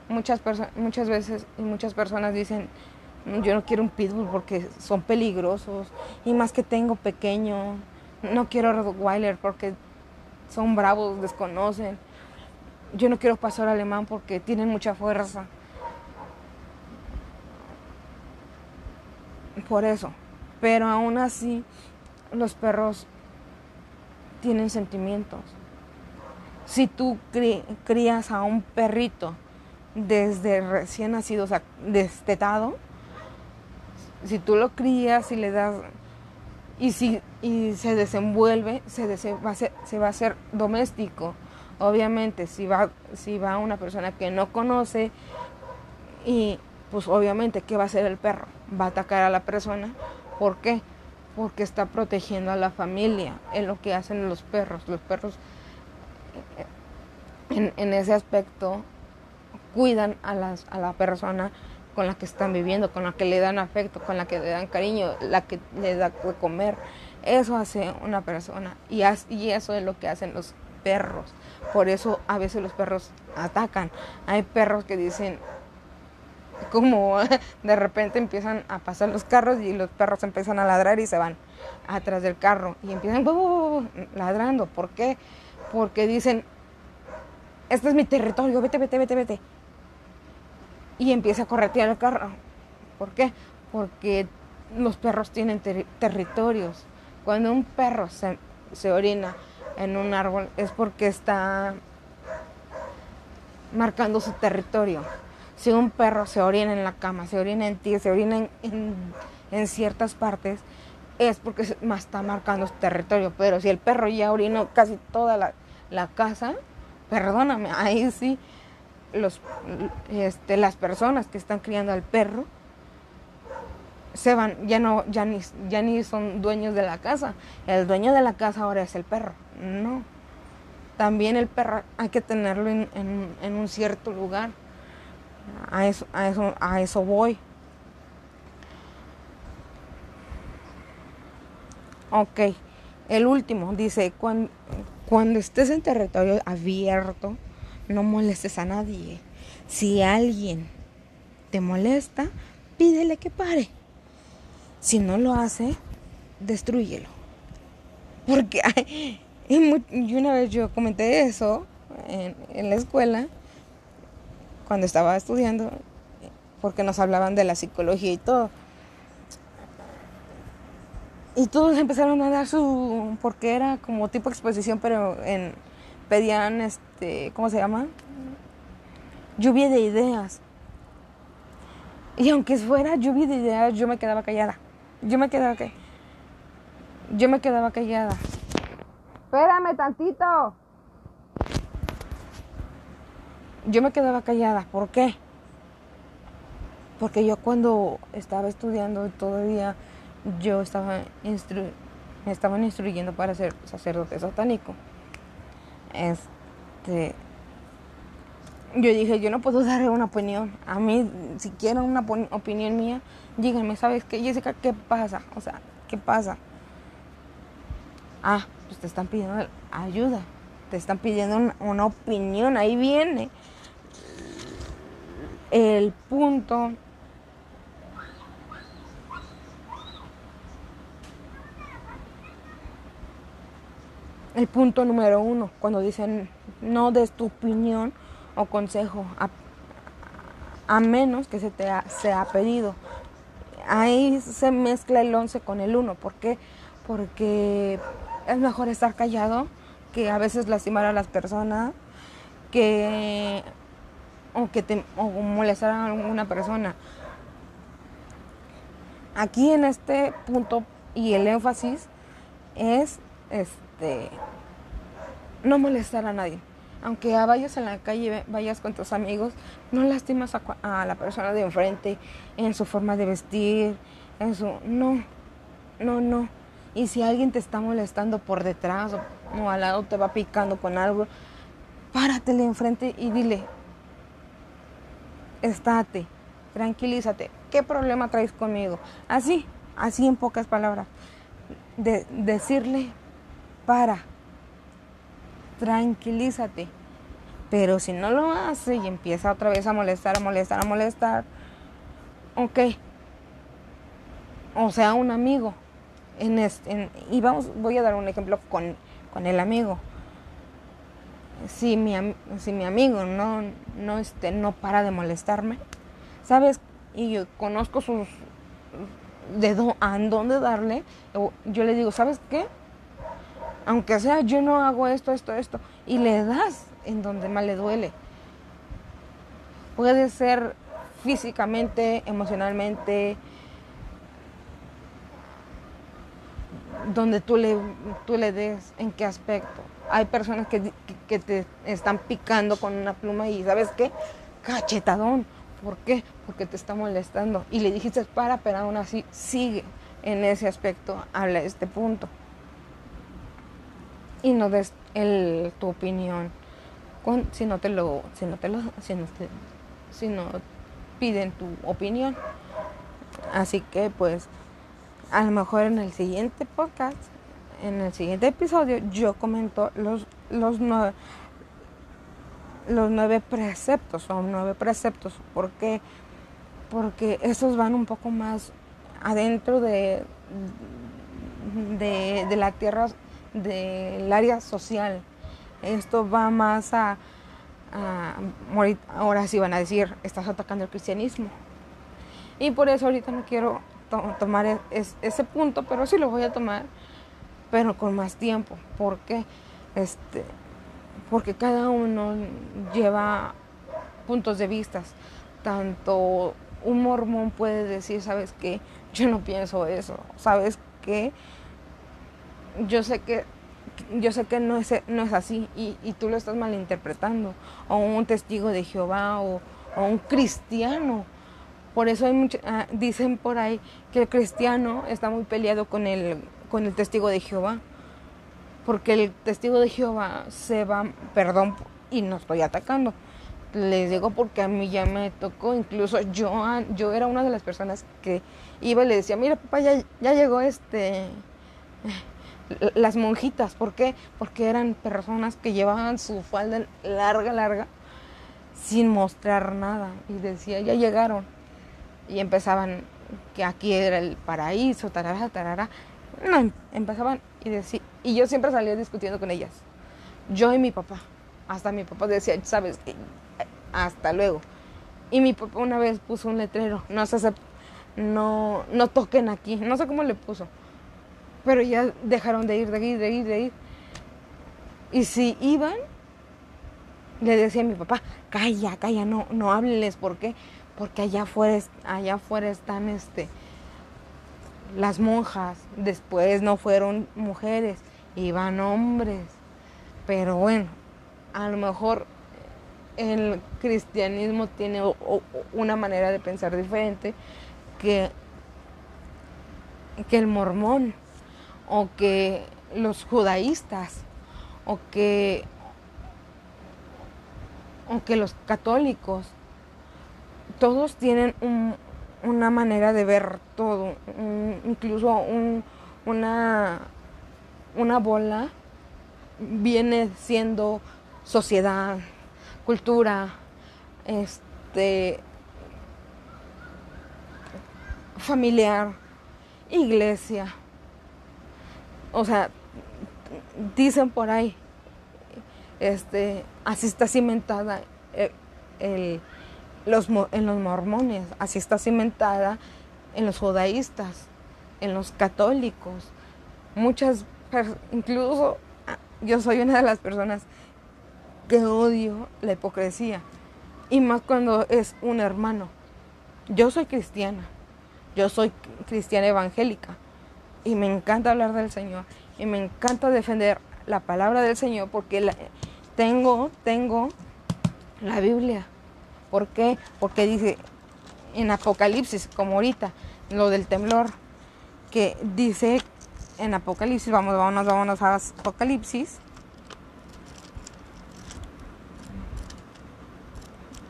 Muchas, muchas veces y muchas personas dicen, yo no quiero un Pitbull porque son peligrosos y más que tengo pequeño, no quiero Rottweiler porque son bravos, desconocen yo no quiero pasar alemán porque tienen mucha fuerza. Por eso. Pero aún así, los perros tienen sentimientos. Si tú crías a un perrito desde recién nacido, o sea, destetado, si tú lo crías y le das y si y se desenvuelve, se, va a se va a hacer doméstico Obviamente, si va, si va una persona que no conoce, y pues obviamente, ¿qué va a hacer el perro? Va a atacar a la persona. ¿Por qué? Porque está protegiendo a la familia. Es lo que hacen los perros. Los perros en, en ese aspecto cuidan a, las, a la persona con la que están viviendo, con la que le dan afecto, con la que le dan cariño, la que le da de comer. Eso hace una persona y, eso es lo que hacen los perros. Por eso a veces los perros atacan. Hay perros que dicen, como [LAUGHS] de repente empiezan a pasar los carros y los perros empiezan a ladrar y se van atrás del carro y empiezan ladrando. ¿Por qué? Porque dicen, este es mi territorio, vete, vete, vete, vete. Y empieza a corretear el carro. ¿Por qué? Porque los perros tienen territorios. Cuando un perro se, se orina en un árbol es porque está marcando su territorio. Si un perro se orina en la cama, se orina en ti, se orina en, en, ciertas partes, es porque está marcando su territorio. Pero si el perro ya orinó casi toda la, la casa, perdóname, ahí sí los, este, las personas que están criando al perro se van, ya no, ya ni, ya ni son dueños de la casa. El dueño de la casa ahora es el perro. No. También el perro hay que tenerlo en, en, un cierto lugar. A eso, a eso, a eso voy. Ok. El último dice, cuando, cuando estés en territorio abierto, no molestes a nadie. Si alguien te molesta, pídele que pare. Si no lo hace, destruyelo. Porque [LAUGHS] y una vez yo comenté eso en, en la escuela, cuando estaba estudiando, porque nos hablaban de la psicología y todo. Y todos empezaron a dar su, porque era como tipo exposición, pero en, pedían, este, ¿cómo se llama? Lluvia de ideas. Y aunque fuera lluvia de ideas, yo me quedaba callada. Yo me quedaba que Yo me quedaba callada. Espérame tantito. Yo me quedaba callada. ¿Por qué? Porque yo cuando estaba estudiando todavía yo estaba me estaban instruyendo para ser sacerdote satánico. Este yo dije, yo no puedo [LAUGHS] dar una opinión. A mí, si quieren una opinión mía, díganme, ¿sabes qué, Jessica? ¿Qué pasa? O sea, ¿qué pasa? Ah, pues te están pidiendo ayuda, te están pidiendo una opinión, ahí viene el punto el punto número uno, cuando dicen no des tu opinión o consejo, a, menos que se te ha pedido. Ahí se mezcla el 11 con el 1. ¿Por qué? Porque es mejor estar callado que a veces lastimar a las personas, que o que te o molestar a alguna persona. Aquí en este punto y el énfasis es no molestar a nadie. Aunque vayas en la calle, vayas con tus amigos, no lastimas a, la persona de enfrente en su forma de vestir, en su... No, no, no. Y si alguien te está molestando por detrás o, al lado te va picando con algo, páratele enfrente y dile, estate, tranquilízate, ¿qué problema traes conmigo? Así, así en pocas palabras. De, decirle, para, tranquilízate. Pero si no lo hace y empieza otra vez a molestar, a molestar, a molestar, ok. O sea, un amigo. En este, y vamos, voy a dar un ejemplo con, con el amigo. Si mi, si mi amigo no, no, este, no para de molestarme, ¿sabes? Y yo conozco sus de a dónde darle, yo le digo, ¿sabes qué? Aunque sea yo no hago esto, esto, esto, y le das en donde más le duele. Puede ser físicamente, emocionalmente, donde tú le, tú le des, en qué aspecto. Hay personas que, que, te están picando con una pluma y ¿sabes qué? Cachetadón. ¿Por qué? Porque te está molestando. Y le dijiste para, pero aún así sigue en ese aspecto, habla este punto y no des tu opinión con, si no te lo si no te si no, piden tu opinión. Así que pues a lo mejor en el siguiente podcast, en el siguiente episodio, yo comento los, los, nueve, preceptos, son nueve preceptos. ¿Por qué? Porque esos van un poco más adentro de, de, de la tierra, del área social. Esto va más a, ahora sí van a decir, estás atacando el cristianismo. Y por eso ahorita no quiero tomar e-, ese punto, pero sí lo voy a tomar, pero con más tiempo. porque Este, porque cada uno lleva puntos de vista. Tanto un mormón puede decir, sabes que yo no pienso eso, sabes que yo sé que yo sé que no es, no es así y, y tú lo estás malinterpretando. O un testigo de Jehová o, o un cristiano. Por eso hay ah, dicen por ahí que el cristiano está muy peleado con el, con el testigo de Jehová. Porque el testigo de Jehová se va, perdón, y no estoy atacando. Les digo porque a mí ya me tocó, incluso yo, yo era una de las personas que iba y le decía, mira papá, ya, ya llegó este las monjitas. ¿Por qué? Porque eran personas que llevaban su falda larga, larga, sin mostrar nada. Y decía, ya llegaron. Y empezaban que aquí era el paraíso, tarara, tarara. No, em, empezaban y decía, y yo siempre salía discutiendo con ellas. Yo y mi papá. Hasta mi papá decía, sabes, hasta luego. Y mi papá una vez puso un letrero, no se no, no toquen aquí, no sé cómo le puso pero ya dejaron de ir, de ir, de ir, de ir. Y si iban, le decía a mi papá, calla, calla, no, no háblenles, ¿por qué? Porque allá afuera, allá afuera están este, las monjas, después no fueron mujeres, iban hombres. Pero bueno, a lo mejor el cristianismo tiene una manera de pensar diferente que, que el mormón o que los judaístas o que o que los católicos todos tienen una manera de ver todo incluso una una bola viene siendo sociedad cultura este familiar iglesia o sea, dicen por ahí, este, así está cimentada el, los, en los mormones, así está cimentada en los judaístas, en los católicos. Muchas, incluso yo soy una de las personas que odio la hipocresía. Y más cuando es un hermano. Yo soy cristiana. Yo soy cristiana evangélica y me encanta hablar del Señor y me encanta defender la palabra del Señor porque tengo, tengo la Biblia. ¿Por qué? Porque dice en Apocalipsis, como ahorita, lo del temblor, que dice en Apocalipsis, vamos, vámonos, vámonos a Apocalipsis.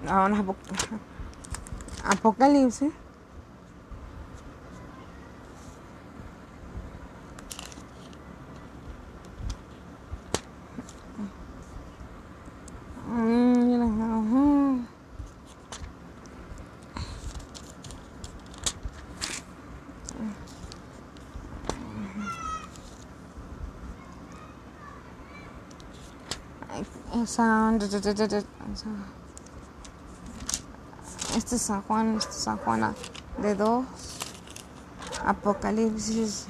Vámonos a [LAUGHS] Apocalipsis. Este es San Juan, este es San Juana de dos. Apocalipsis.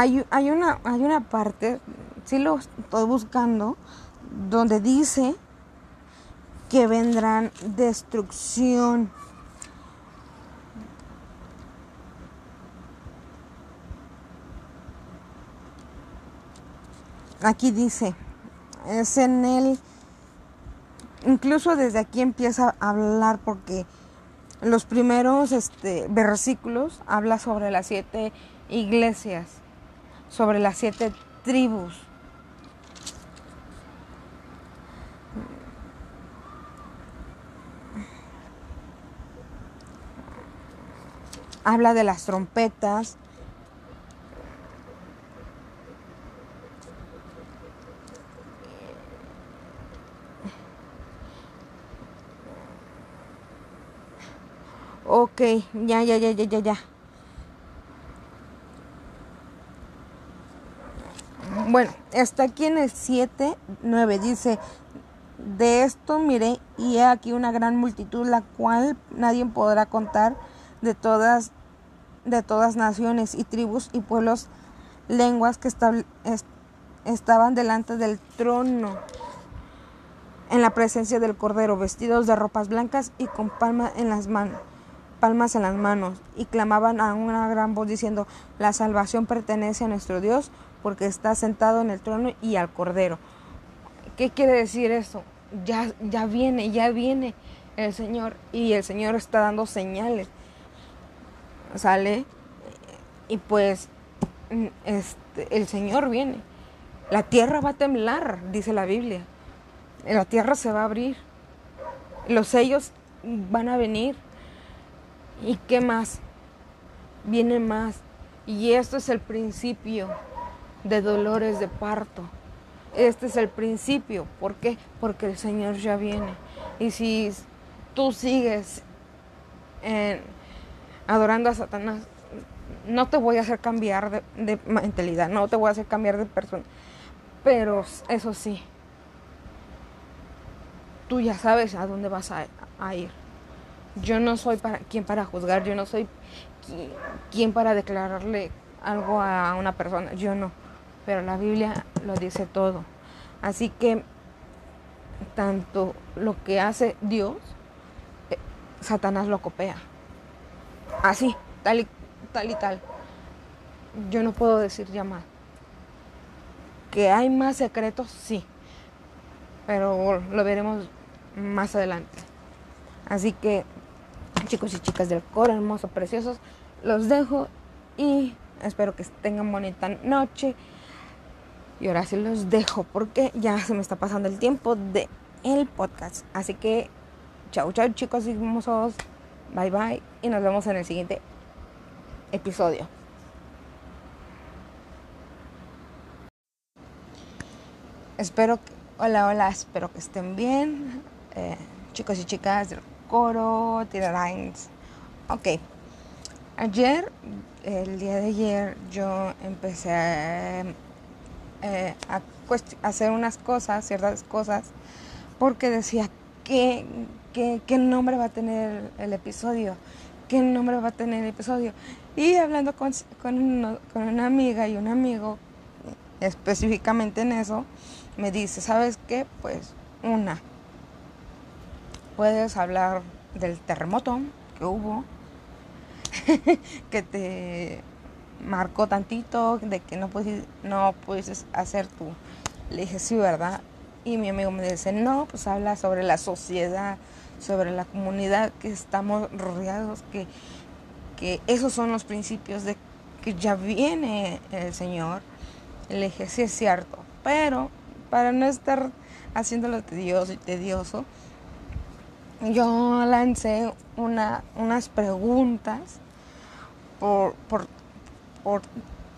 Hay, una, hay una parte, si lo estoy buscando, donde dice que vendrán destrucción. Aquí dice, es en el, incluso desde aquí empieza a hablar porque los primeros este, versículos habla sobre las siete iglesias, sobre las siete tribus. Habla de las trompetas, Ok, ya, ya, ya, ya, ya, ya. Bueno, está aquí en el 7, 9. Dice, de esto miré y he aquí una gran multitud, la cual nadie podrá contar de todas, de todas naciones y tribus y pueblos, lenguas que estaban delante del trono en la presencia del Cordero, vestidos de ropas blancas y con palmas en las manos palmas en las manos y clamaban a una gran voz diciendo, la salvación pertenece a nuestro Dios porque está sentado en el trono y al Cordero. ¿Qué quiere decir eso? Ya, ya viene, ya viene el Señor y el Señor está dando señales. Sale y pues este, el Señor viene. La tierra va a temblar, dice la Biblia. La tierra se va a abrir. Los sellos van a venir. ¿Y qué más? Viene más. Y esto es el principio de dolores de parto. Este es el principio. ¿Por qué? Porque el Señor ya viene. Y si tú sigues adorando a Satanás, no te voy a hacer cambiar de, mentalidad, no te voy a hacer cambiar de persona. Pero eso sí, tú ya sabes a dónde vas a, ir. Yo no soy para, quien para juzgar, yo no soy quien para declararle algo a una persona, yo no pero la Biblia lo dice todo. Así que tanto lo que hace Dios, eh, Satanás lo copia. Así, tal y tal y tal. Yo no puedo decir ya más. Que hay más secretos, sí. Pero lo veremos más adelante. Así que, chicos y chicas del coro, hermosos, preciosos, los dejo y espero que tengan bonita noche. Y ahora sí los dejo porque ya se me está pasando el tiempo de el podcast. Así que chau chau chicos y hermosos. Bye bye y nos vemos en el siguiente episodio. Espero que, hola, hola, espero que estén bien. Eh, chicos y chicas del coro, Lines. Ok. Ayer, el día de ayer, yo empecé a eh, a, hacer unas cosas, ciertas cosas, porque decía, ¿qué, qué, nombre va a tener el episodio? ¿Qué nombre va a tener el episodio? Y hablando con, con una amiga y un amigo, específicamente en eso, me dice, ¿sabes qué? Pues una, puedes hablar del terremoto que hubo, [LAUGHS] que te marcó tantito de que no puedes, no puedes hacer tú. Le dije, sí, ¿verdad? Y mi amigo me dice, no, pues habla sobre la sociedad, sobre la comunidad que estamos rodeados, que, que esos son los principios de que ya viene el Señor. Le dije, sí es cierto, pero para no estar haciéndolo tedioso y tedioso, yo lancé una, unas preguntas por, por por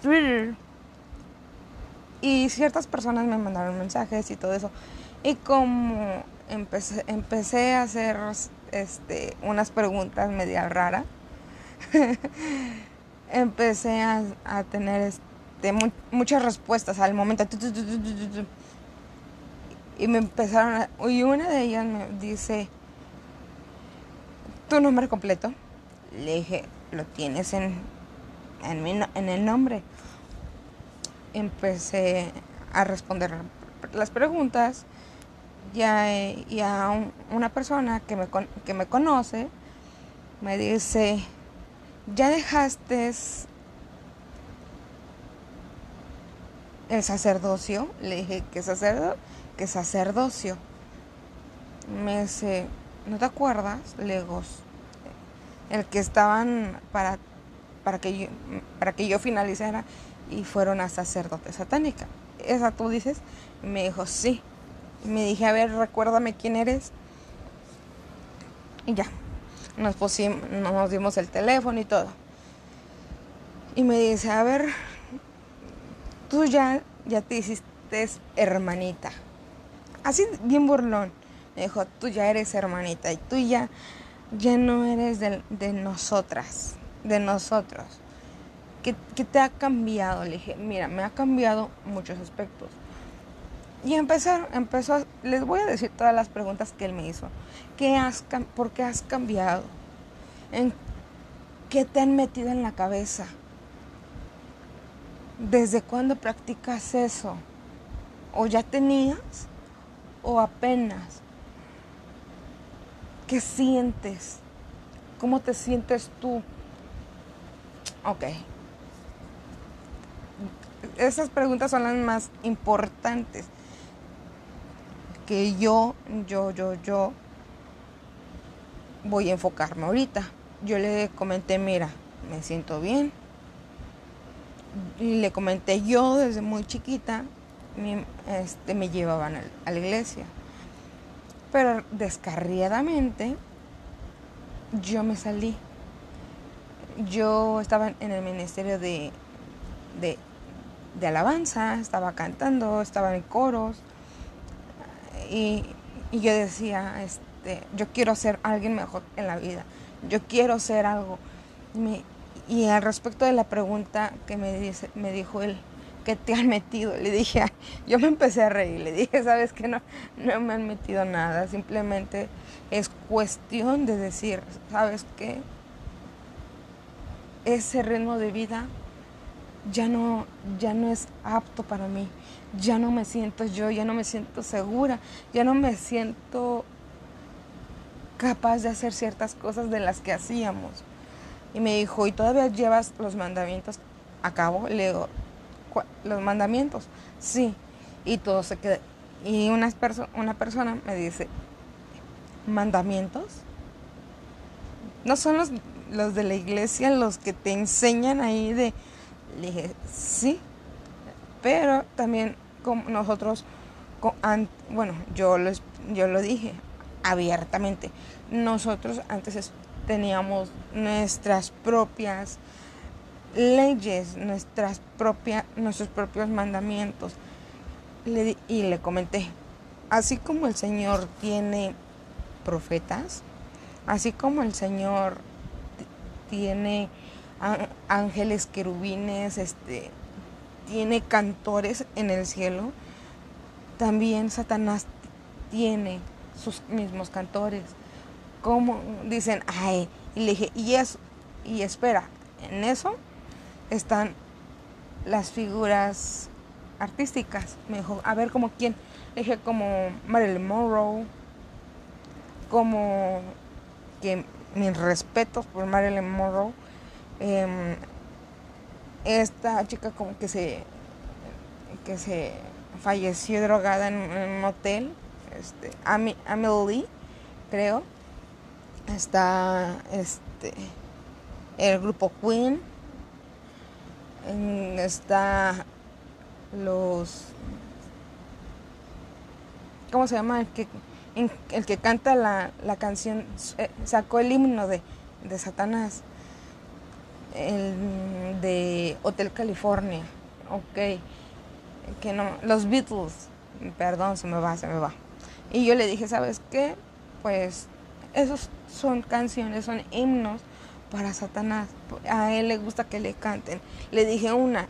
Twitter. Y ciertas personas me mandaron mensajes y todo eso. Y como empecé, empecé a hacer este, unas preguntas media raras, [LAUGHS] empecé a, tener este, muchas respuestas al momento. Y me empezaron a, Y una de ellas me dice, ¿tu nombre completo? Le dije, lo tienes en en, el nombre. Empecé a responder las preguntas ya, y a una persona que me, que me conoce me dice, ¿ya dejaste el sacerdocio? Le dije, ¿qué, sacerdo ¿qué sacerdocio? Me dice, ¿no te acuerdas? Legos. El que estaban para para que yo, para que yo finalizara y fueron a sacerdote satánica. ¿Esa tú dices? me dijo, sí. me dije, a ver, recuérdame quién eres. Y ya, nos pusimos, nos dimos el teléfono y todo. Y me dice, a ver, tú ya, ya te hiciste hermanita. Así bien burlón. Me dijo, tú ya eres hermanita y tú ya, ya no eres de, de nosotras, de nosotros. ¿Qué, ¿Qué, te ha cambiado? Le dije, mira, me ha cambiado muchos aspectos. Y empezar, empezó, les voy a decir todas las preguntas que él me hizo. ¿Qué has, ¿Por qué has cambiado? ¿En qué te han metido en la cabeza? ¿Desde cuándo practicas eso? ¿O ya tenías? ¿O apenas? ¿Qué sientes? ¿Cómo te sientes tú? Ok. Esas preguntas son las más importantes que yo, yo, yo, yo voy a enfocarme ahorita. Yo le comenté, mira, me siento bien. Le comenté yo desde muy chiquita, este, me llevaban a la iglesia. Pero descarriadamente yo me salí. Yo estaba en el ministerio de, de, alabanza, estaba cantando, estaba en coros y, yo decía, este, yo quiero ser alguien mejor en la vida, yo quiero ser algo. y al respecto de la pregunta que me, me dijo él, ¿qué te han metido? Le dije, yo me empecé a reír, le dije, [LAUGHS] sabes que no, no me han metido nada, simplemente es cuestión de decir, ¿sabes qué? Ese ritmo de vida ya no, ya no es apto para mí ya no me siento yo, ya no me siento segura, ya no me siento capaz de hacer ciertas cosas de las que hacíamos. Y me dijo, ¿y todavía llevas los mandamientos a cabo? Le digo, ¿los mandamientos? Sí. Y todo se queda. Y una, una persona me dice, ¿mandamientos? ¿No son los, los de la iglesia los que te enseñan ahí de... Le dije, sí, pero también como nosotros, bueno, yo, les, yo lo dije abiertamente, nosotros antes teníamos nuestras propias leyes, nuestras propias, nuestros propios mandamientos. y le comenté, así como el Señor tiene profetas, así como el Señor tiene ángeles, querubines, este, tiene cantores en el cielo, también Satanás tiene sus mismos cantores. Como dicen, ay, y le dije, y eso, y espera, en eso están las figuras artísticas. Me dijo, a ver, como quién. Le dije, como Marilyn Monroe, como que mis respetos por Marilyn Monroe. Em, esta chica como que se que se falleció drogada en, un hotel este Amelie creo está este el grupo Queen está los ¿cómo se llama? el que el que canta la, la canción eh, sacó el himno de, de Satanás el de Hotel California, ok, que no, los Beatles, perdón, se me va, se me va. Y yo le dije, ¿sabes qué? Pues esos son canciones, son himnos para Satanás. A él le gusta que le canten. Le dije una,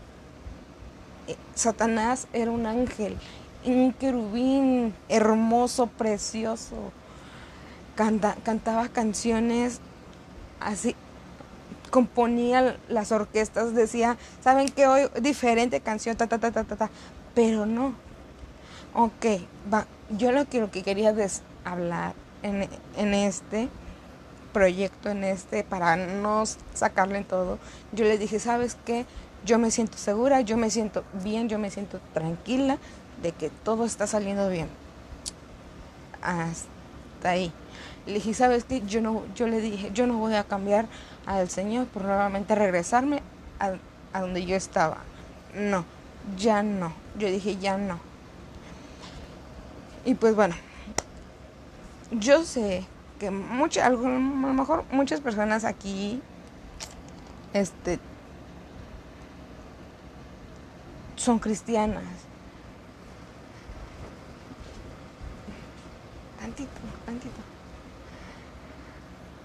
eh, Satanás era un ángel, un querubín hermoso, precioso. cantaba canciones así componía las orquestas, decía, ¿saben qué? Hoy diferente canción, ta, ta, ta, ta, ta, ta. Pero no. Ok, va. Yo lo que, lo que quería hablar en, en este proyecto, en este, para no sacarle en todo, yo le dije, ¿sabes qué? Yo me siento segura, yo me siento bien, yo me siento tranquila de que todo está saliendo bien. hasta ahí. Le dije, ¿sabes qué? Yo, no, yo le dije, yo no voy a cambiar al Señor por nuevamente regresarme a, a donde yo estaba. No, ya no. Yo dije, ya no. Y pues bueno, yo sé que muchas, a lo mejor muchas personas aquí, este, son cristianas.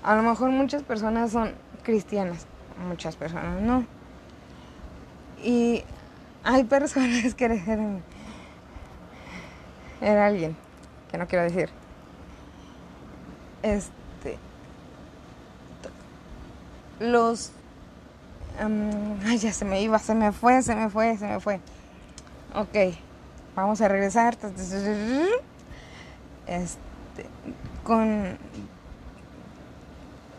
A lo mejor muchas personas son cristianas, muchas personas no. Y hay personas [LAUGHS] que eran, era alguien que no quiero decir. Este los ay, ya se me iba, se me fue, se me fue, se me fue. Ok, vamos a regresar. Este, con,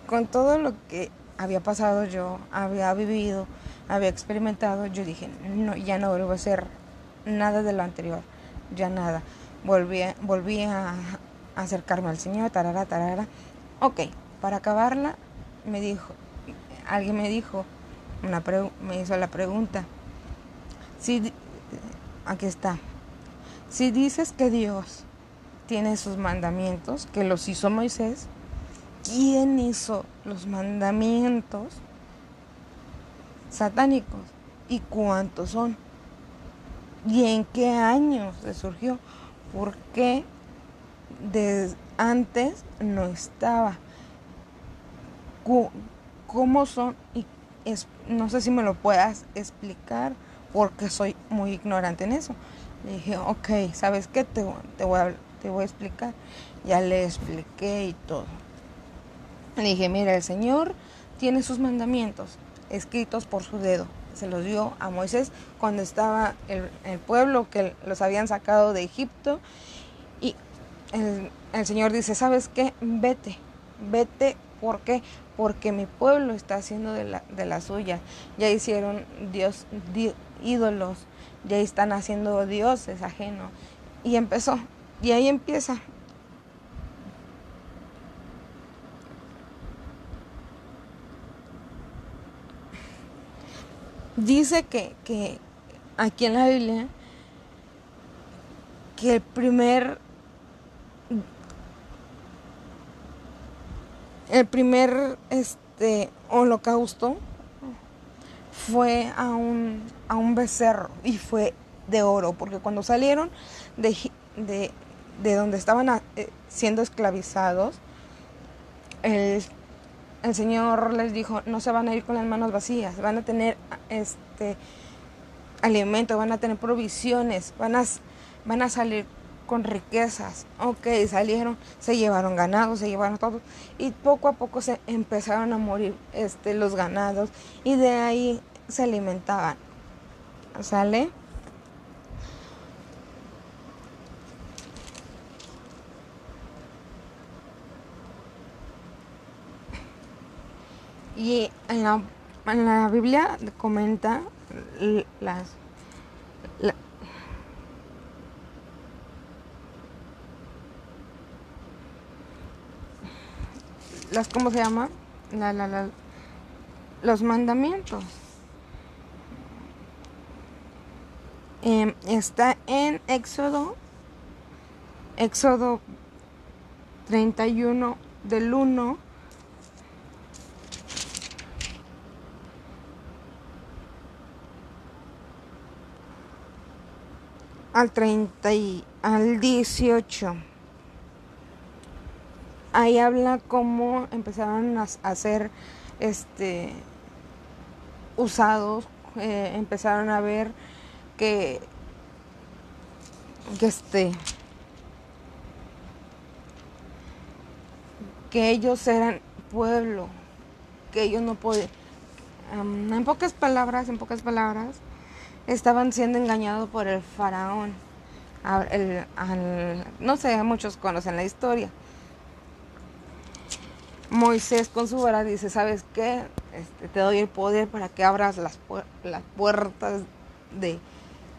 con todo lo que había pasado yo, había vivido, había experimentado, yo dije, no, ya no vuelvo a hacer nada de lo anterior, ya nada. Volví, volví a, acercarme al Señor, tarara, tarara. Ok, para acabarla, me dijo, alguien me dijo, una me hizo la pregunta. Si, aquí está. Si dices que Dios tiene sus mandamientos, que los hizo Moisés, ¿quién hizo los mandamientos satánicos? ¿Y cuántos son? ¿Y en qué años se surgió? ¿Por qué de antes no estaba? ¿Cómo son y no sé si me lo puedas explicar porque soy muy ignorante en eso. Le dije, ok, ¿sabes qué? Te, te, voy a, te voy a explicar. Ya le expliqué y todo. Le dije, mira, el Señor tiene sus mandamientos escritos por su dedo. Se los dio a Moisés cuando estaba el, el pueblo que los habían sacado de Egipto. Y el, Señor dice, ¿sabes qué? Vete, vete. ¿Por qué? porque mi pueblo está haciendo de la, de la suya. Ya hicieron dios, ídolos, ya están haciendo dioses ajenos. Y empezó, y ahí empieza. Dice que, que aquí en la Biblia que el primer el primer este holocausto fue a un, a un becerro y fue de oro, porque cuando salieron de, de, de donde estaban eh, siendo esclavizados, el, el, Señor les dijo, no se van a ir con las manos vacías, van a tener este alimento, van a tener provisiones, van a, van a salir con riquezas. Ok, salieron, se llevaron ganados, se llevaron todo. Y poco a poco se empezaron a morir este, los ganados. Y de ahí se alimentaban. ¿Sale? Y en la, en la Biblia comenta las las ¿cómo se llama? La, la, la, los mandamientos. Eh, está en Éxodo, Éxodo 31 del 1 al 30 y al 18 ahí habla cómo empezaron a, ser este usados, eh, empezaron a ver que, que este que ellos eran pueblo, que ellos no podían, en pocas palabras, en pocas palabras, estaban siendo engañados por el faraón. no sé, muchos conocen la historia. Moisés con su vara dice, ¿sabes qué? Este, te doy el poder para que abras las, las puertas de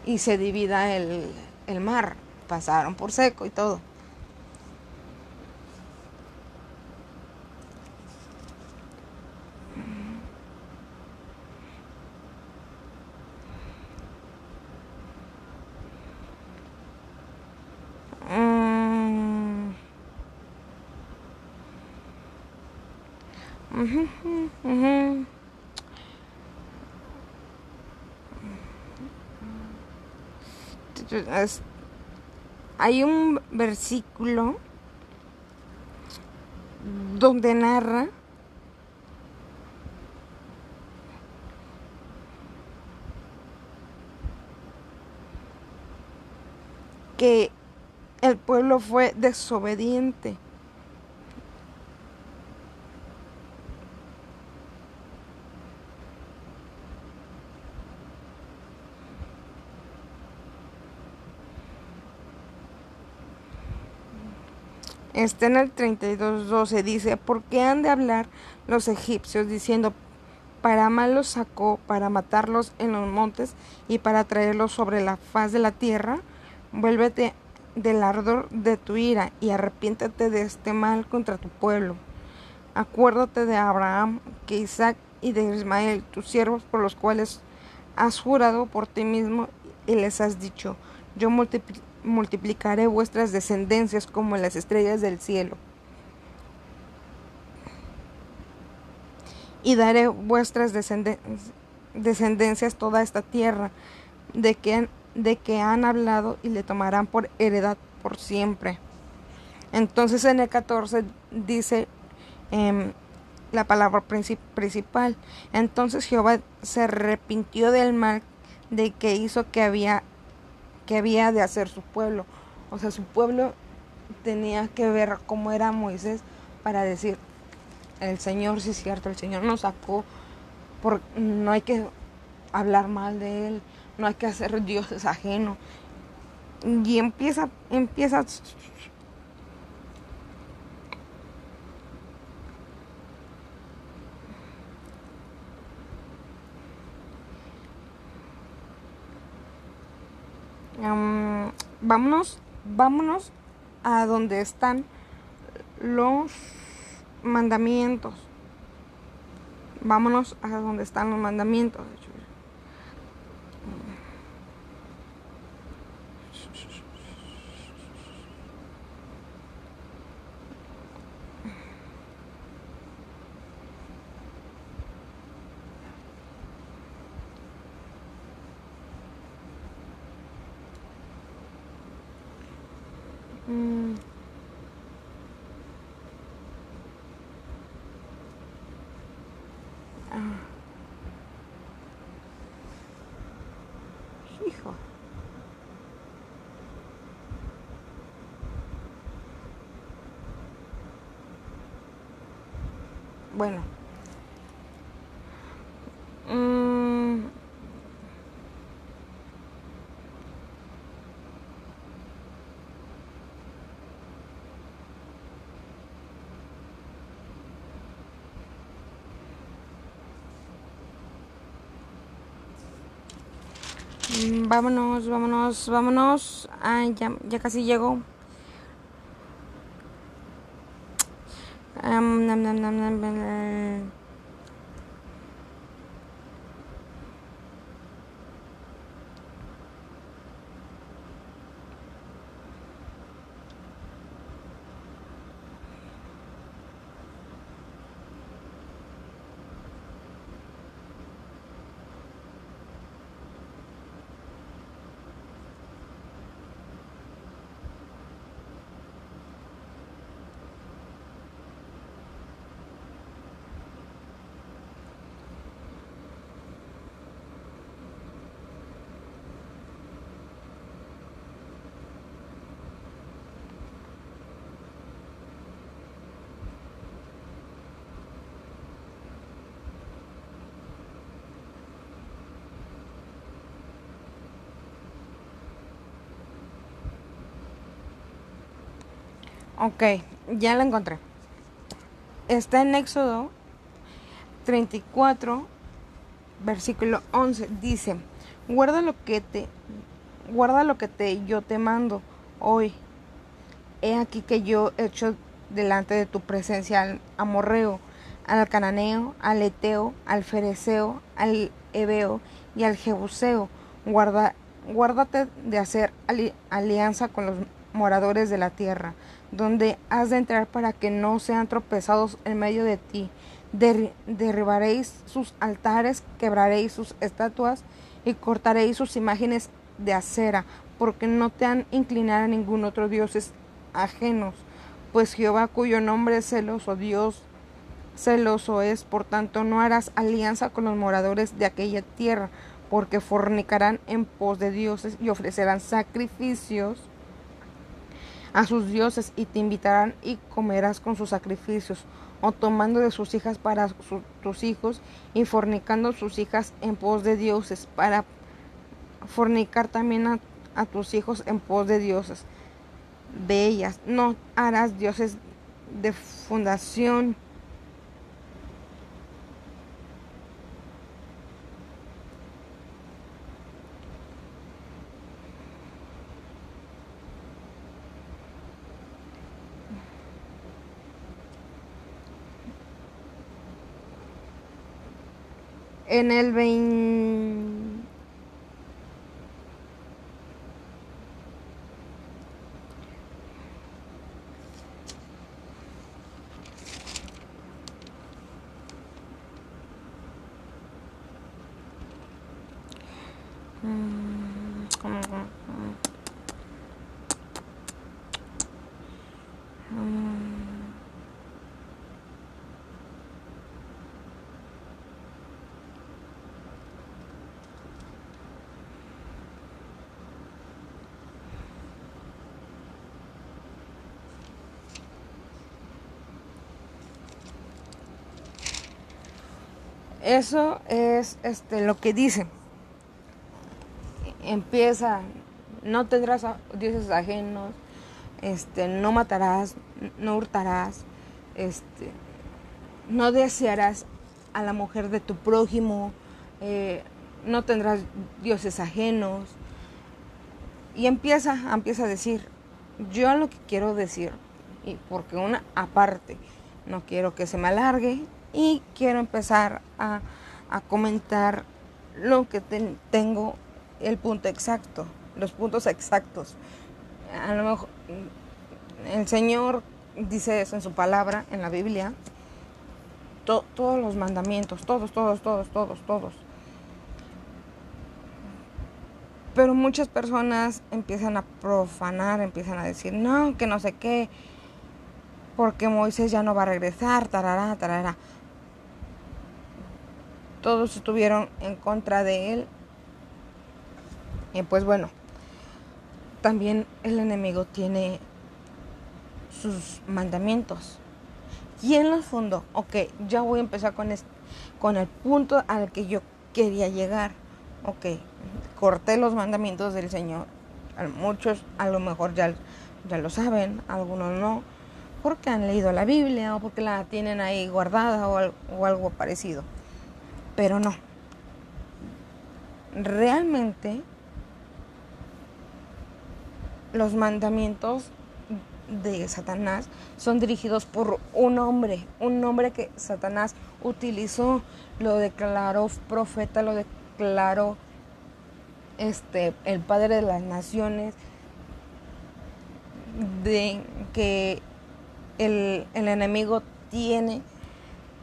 y se divida el, el mar. Pasaron por seco y todo. Hay un versículo donde narra que el pueblo fue desobediente. Está en el 32.12, dice, ¿por qué han de hablar los egipcios diciendo, para mal los sacó, para matarlos en los montes y para traerlos sobre la faz de la tierra? Vuélvete del ardor de tu ira y arrepiéntate de este mal contra tu pueblo. Acuérdate de Abraham, que Isaac y de Ismael, tus siervos por los cuales has jurado por ti mismo y les has dicho, yo vuestras descendencias como las estrellas del cielo. Y daré vuestras descendencias toda esta tierra de que de que han hablado y le tomarán por heredad por siempre. Entonces en el 14 dice em, la palabra principal. Entonces Jehová se arrepintió del mal de que hizo que había, que había de hacer su pueblo. O sea, su pueblo tenía que ver cómo era Moisés para decir, el Señor sí es cierto, el Señor nos sacó, por, no hay que hablar mal de él, no hay que hacer dioses ajenos. Y empieza, empieza vámonos, vámonos a donde están los mandamientos. Vámonos a donde están los mandamientos. Mm. Ah. Hijo. Bueno. Mm, vámonos, vámonos, vámonos. Ah, ya, ya casi llego. Ok, ya la encontré. Está en Éxodo 34, versículo 11. Dice, guarda lo que te, guarda lo que te, yo te mando hoy. He aquí que yo he hecho delante de tu presencia al amorreo, al cananeo, al eteo, al fereceo, al ebeo y al jebuseo. Guarda, guárdate de hacer alianza con los moradores de la tierra, donde has de entrar para que no sean tropezados en medio de ti. derribaréis sus altares, quebraréis sus estatuas y cortaréis sus imágenes de acera, porque no te han inclinado a ningún otro dioses ajenos, pues Jehová cuyo nombre es celoso, Dios celoso es, por tanto no harás alianza con los moradores de aquella tierra, porque fornicarán en pos de dioses y ofrecerán sacrificios a sus dioses y te invitarán y comerás con sus sacrificios, o tomando de sus hijas para tus hijos y fornicando sus hijas en pos de dioses, para fornicar también a, a tus hijos en pos de dioses. De ellas no harás dioses de fundación en el 20 Eso es este, lo que dice. Empieza, no tendrás dioses ajenos, este, no matarás, no hurtarás, este, no desearás a la mujer de tu prójimo, eh, no tendrás dioses ajenos. Y empieza, empieza a decir, yo lo que quiero decir, y porque una aparte, no quiero que se me alargue, y quiero empezar a, comentar lo que tengo, el punto exacto, los puntos exactos. A lo mejor el Señor dice eso en su palabra, en la Biblia, todos los mandamientos, todos, todos, todos, todos, todos. Pero muchas personas empiezan a profanar, empiezan a decir, no, que no sé qué, porque Moisés ya no va a regresar, tarará, tarará todos estuvieron en contra de él. Y pues bueno, también el enemigo tiene sus mandamientos. ¿Quién los fundó? Ok, ya voy a empezar con, con el punto al que yo quería llegar. Ok, corté los mandamientos del Señor. Muchos a lo mejor ya, ya lo saben, algunos no, porque han leído la Biblia o porque la tienen ahí guardada o algo parecido pero no. Realmente los mandamientos de Satanás son dirigidos por un hombre, un hombre que Satanás utilizó, lo declaró profeta, lo declaró este el padre de las naciones, de que el, el enemigo tiene,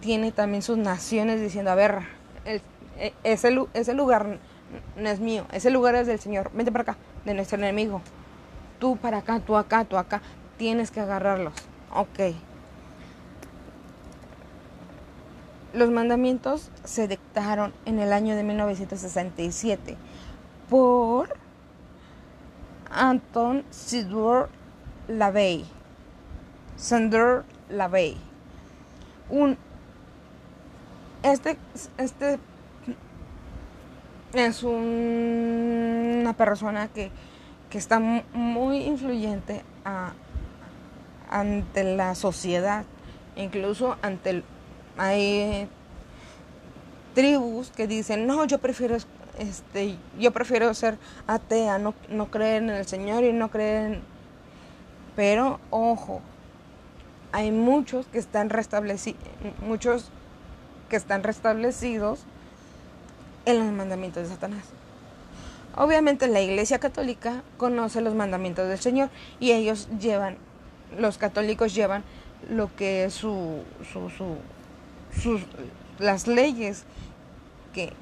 tiene también sus naciones diciendo, a ver, ese, ese lugar no es mío, ese lugar es del Señor. Vente para acá, de nuestro enemigo. Tú para acá, tú acá, tú acá. Tienes que agarrarlos. Ok. Los mandamientos se dictaron en el año de 1967 por Anton Sidor Lavey. Sander Lavey. Un este, este es una persona que, está muy influyente ante la sociedad, incluso ante el, hay tribus que dicen no yo prefiero este yo prefiero ser atea no, no creer en el Señor y no creer en pero ojo hay muchos que están restablecidos muchos que están restablecidos en los mandamientos de Satanás. Obviamente la Iglesia Católica conoce los mandamientos del Señor y ellos llevan, los católicos llevan lo que es su, su, sus las leyes que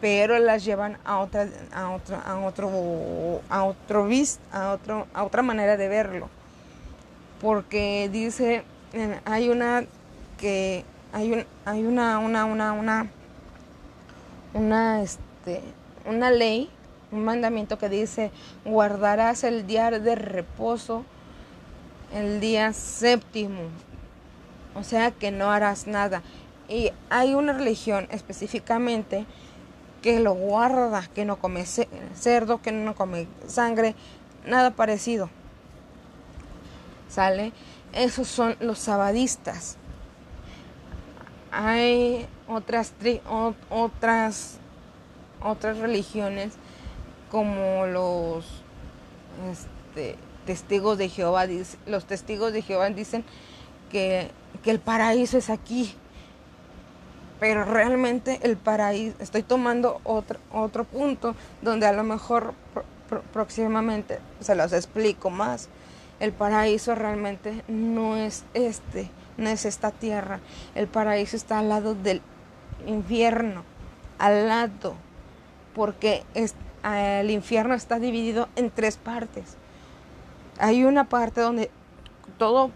pero las llevan a otra a otra a otro a otro a otro a otra manera de verlo porque dice hay una que hay un hay una una una una una este una ley un mandamiento que dice guardarás el día de reposo el día séptimo o sea que no harás nada y hay una religión específicamente que lo guarda, que no come cerdo, que no come sangre, nada parecido. ¿Sale? Esos son los sabadistas. Hay otras otras otras religiones como los este, testigos de Jehová los testigos de Jehová dicen que, que el paraíso es aquí pero realmente el paraíso, estoy tomando otro, otro punto donde a lo mejor próximamente se los explico más. El paraíso realmente no es este, no es esta tierra. El paraíso está al lado del infierno, al lado, porque el infierno está dividido en tres partes. Hay una parte donde todo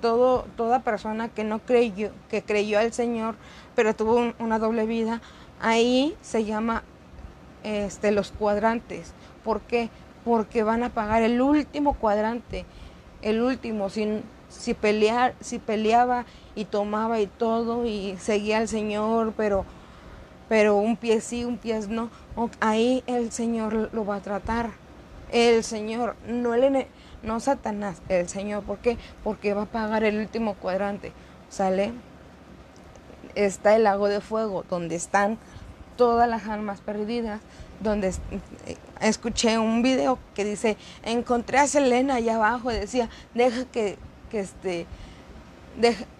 todo, toda persona que no creyó, que creyó al Señor, pero tuvo una doble vida, ahí se llama este, los cuadrantes. ¿Por qué? Porque van a pagar el último cuadrante, el último, si, si, pelear, si peleaba y tomaba y todo y seguía al Señor, pero, pero un pie sí, un pie no, ahí el Señor lo va a tratar. El Señor, no el, no Satanás, el Señor. ¿Por qué? Porque va a pagar el último cuadrante. ¿Sale? Está el lago de fuego, donde están todas las almas perdidas, donde eh, escuché un video que dice, encontré a Selena allá abajo, decía, deja que, que este,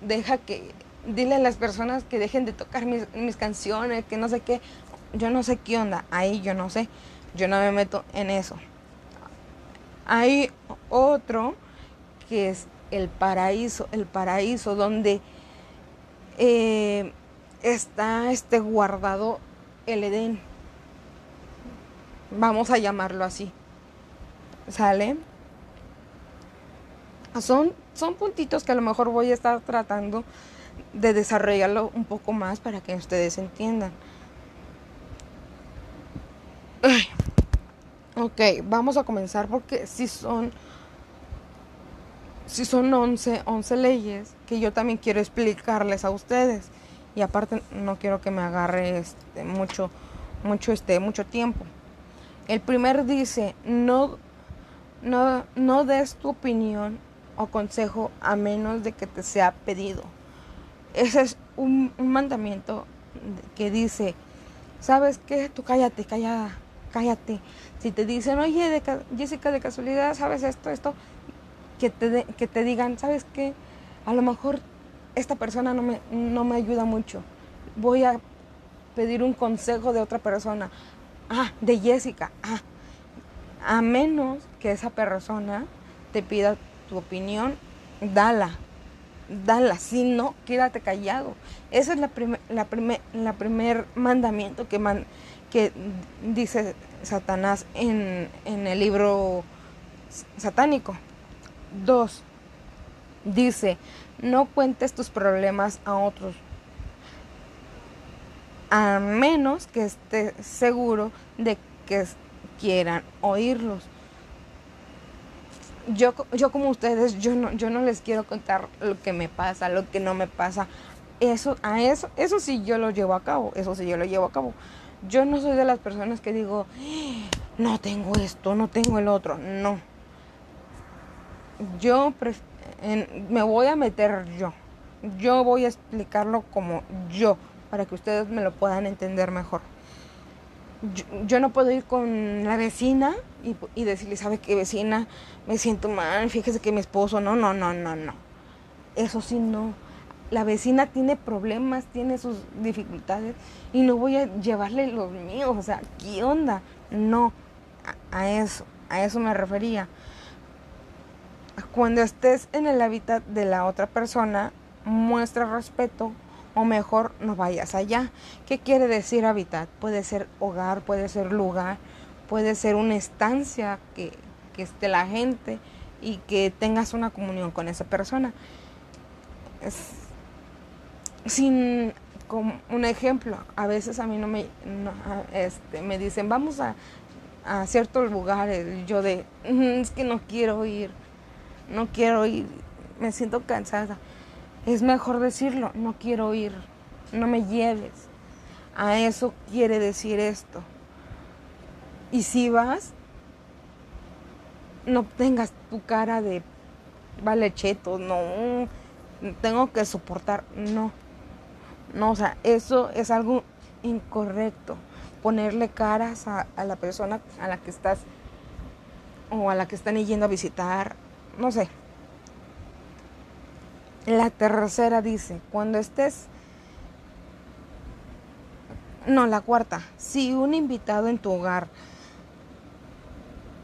deja, que, dile a las personas que dejen de tocar mis, mis canciones, que no sé qué, yo no sé qué onda, ahí yo no sé, yo no me meto en eso. Hay otro que es el paraíso, el paraíso donde eh, está este guardado el Edén. Vamos a llamarlo así. ¿Sale? Son, son puntitos que a lo mejor voy a estar tratando de desarrollarlo un poco más para que ustedes entiendan. Ok, vamos a comenzar porque si son si son 11, 11 leyes que yo también quiero explicarles a ustedes y aparte no quiero que me agarre este, mucho mucho este mucho tiempo. El primer dice, no no no des tu opinión o consejo a menos de que te sea pedido. Ese es un, mandamiento que dice, ¿sabes qué? Tú cállate, callada cállate. Si te dicen, oye, de, Jessica, de casualidad, ¿sabes esto, esto? Que te, que te digan, ¿sabes qué? A lo mejor esta persona no me, no me ayuda mucho. Voy a pedir un consejo de otra persona. Ah, de Jessica. Ah, a menos que esa persona te pida tu opinión, dala. Dala. Si no, quédate callado. Ese es la primer, la primer, la primer mandamiento que, que dice Satanás en, el libro satánico. Dos, dice, no cuentes tus problemas a otros, a menos que estés seguro de que quieran oírlos. Yo, yo como ustedes, yo no, yo no les quiero contar lo que me pasa, lo que no me pasa. Eso, a eso, eso sí yo lo llevo a cabo, eso sí yo lo llevo a cabo. Yo no soy de las personas que digo, no tengo esto, no tengo el otro. No. Yo me voy a meter yo. Yo voy a explicarlo como yo, para que ustedes me lo puedan entender mejor. Yo, no puedo ir con la vecina y, y, decirle, ¿sabe qué vecina? Me siento mal, fíjese que mi esposo, no, no, no, no, no. Eso sí, no la vecina tiene problemas, tiene sus dificultades y no voy a llevarle los míos, o sea, ¿qué onda? No, a, eso, a eso me refería. Cuando estés en el hábitat de la otra persona, muestra respeto, o mejor no vayas allá. ¿Qué quiere decir hábitat? Puede ser hogar, puede ser lugar, puede ser una estancia que, que esté la gente y que tengas una comunión con esa persona. sin como un ejemplo, a veces a mí no me, este, me dicen, vamos a, a ciertos lugares, yo de, es que no quiero ir, no quiero ir, me siento cansada. Es mejor decirlo, no quiero ir, no me lleves. A eso quiere decir esto. Y si vas, no tengas tu cara de vale cheto, no, tengo que soportar, no. No, o sea, eso es algo incorrecto. Ponerle caras a, a la persona a la que estás o a la que están yendo a visitar, no sé, la tercera dice, cuando estés... No, la cuarta. Si un invitado en tu hogar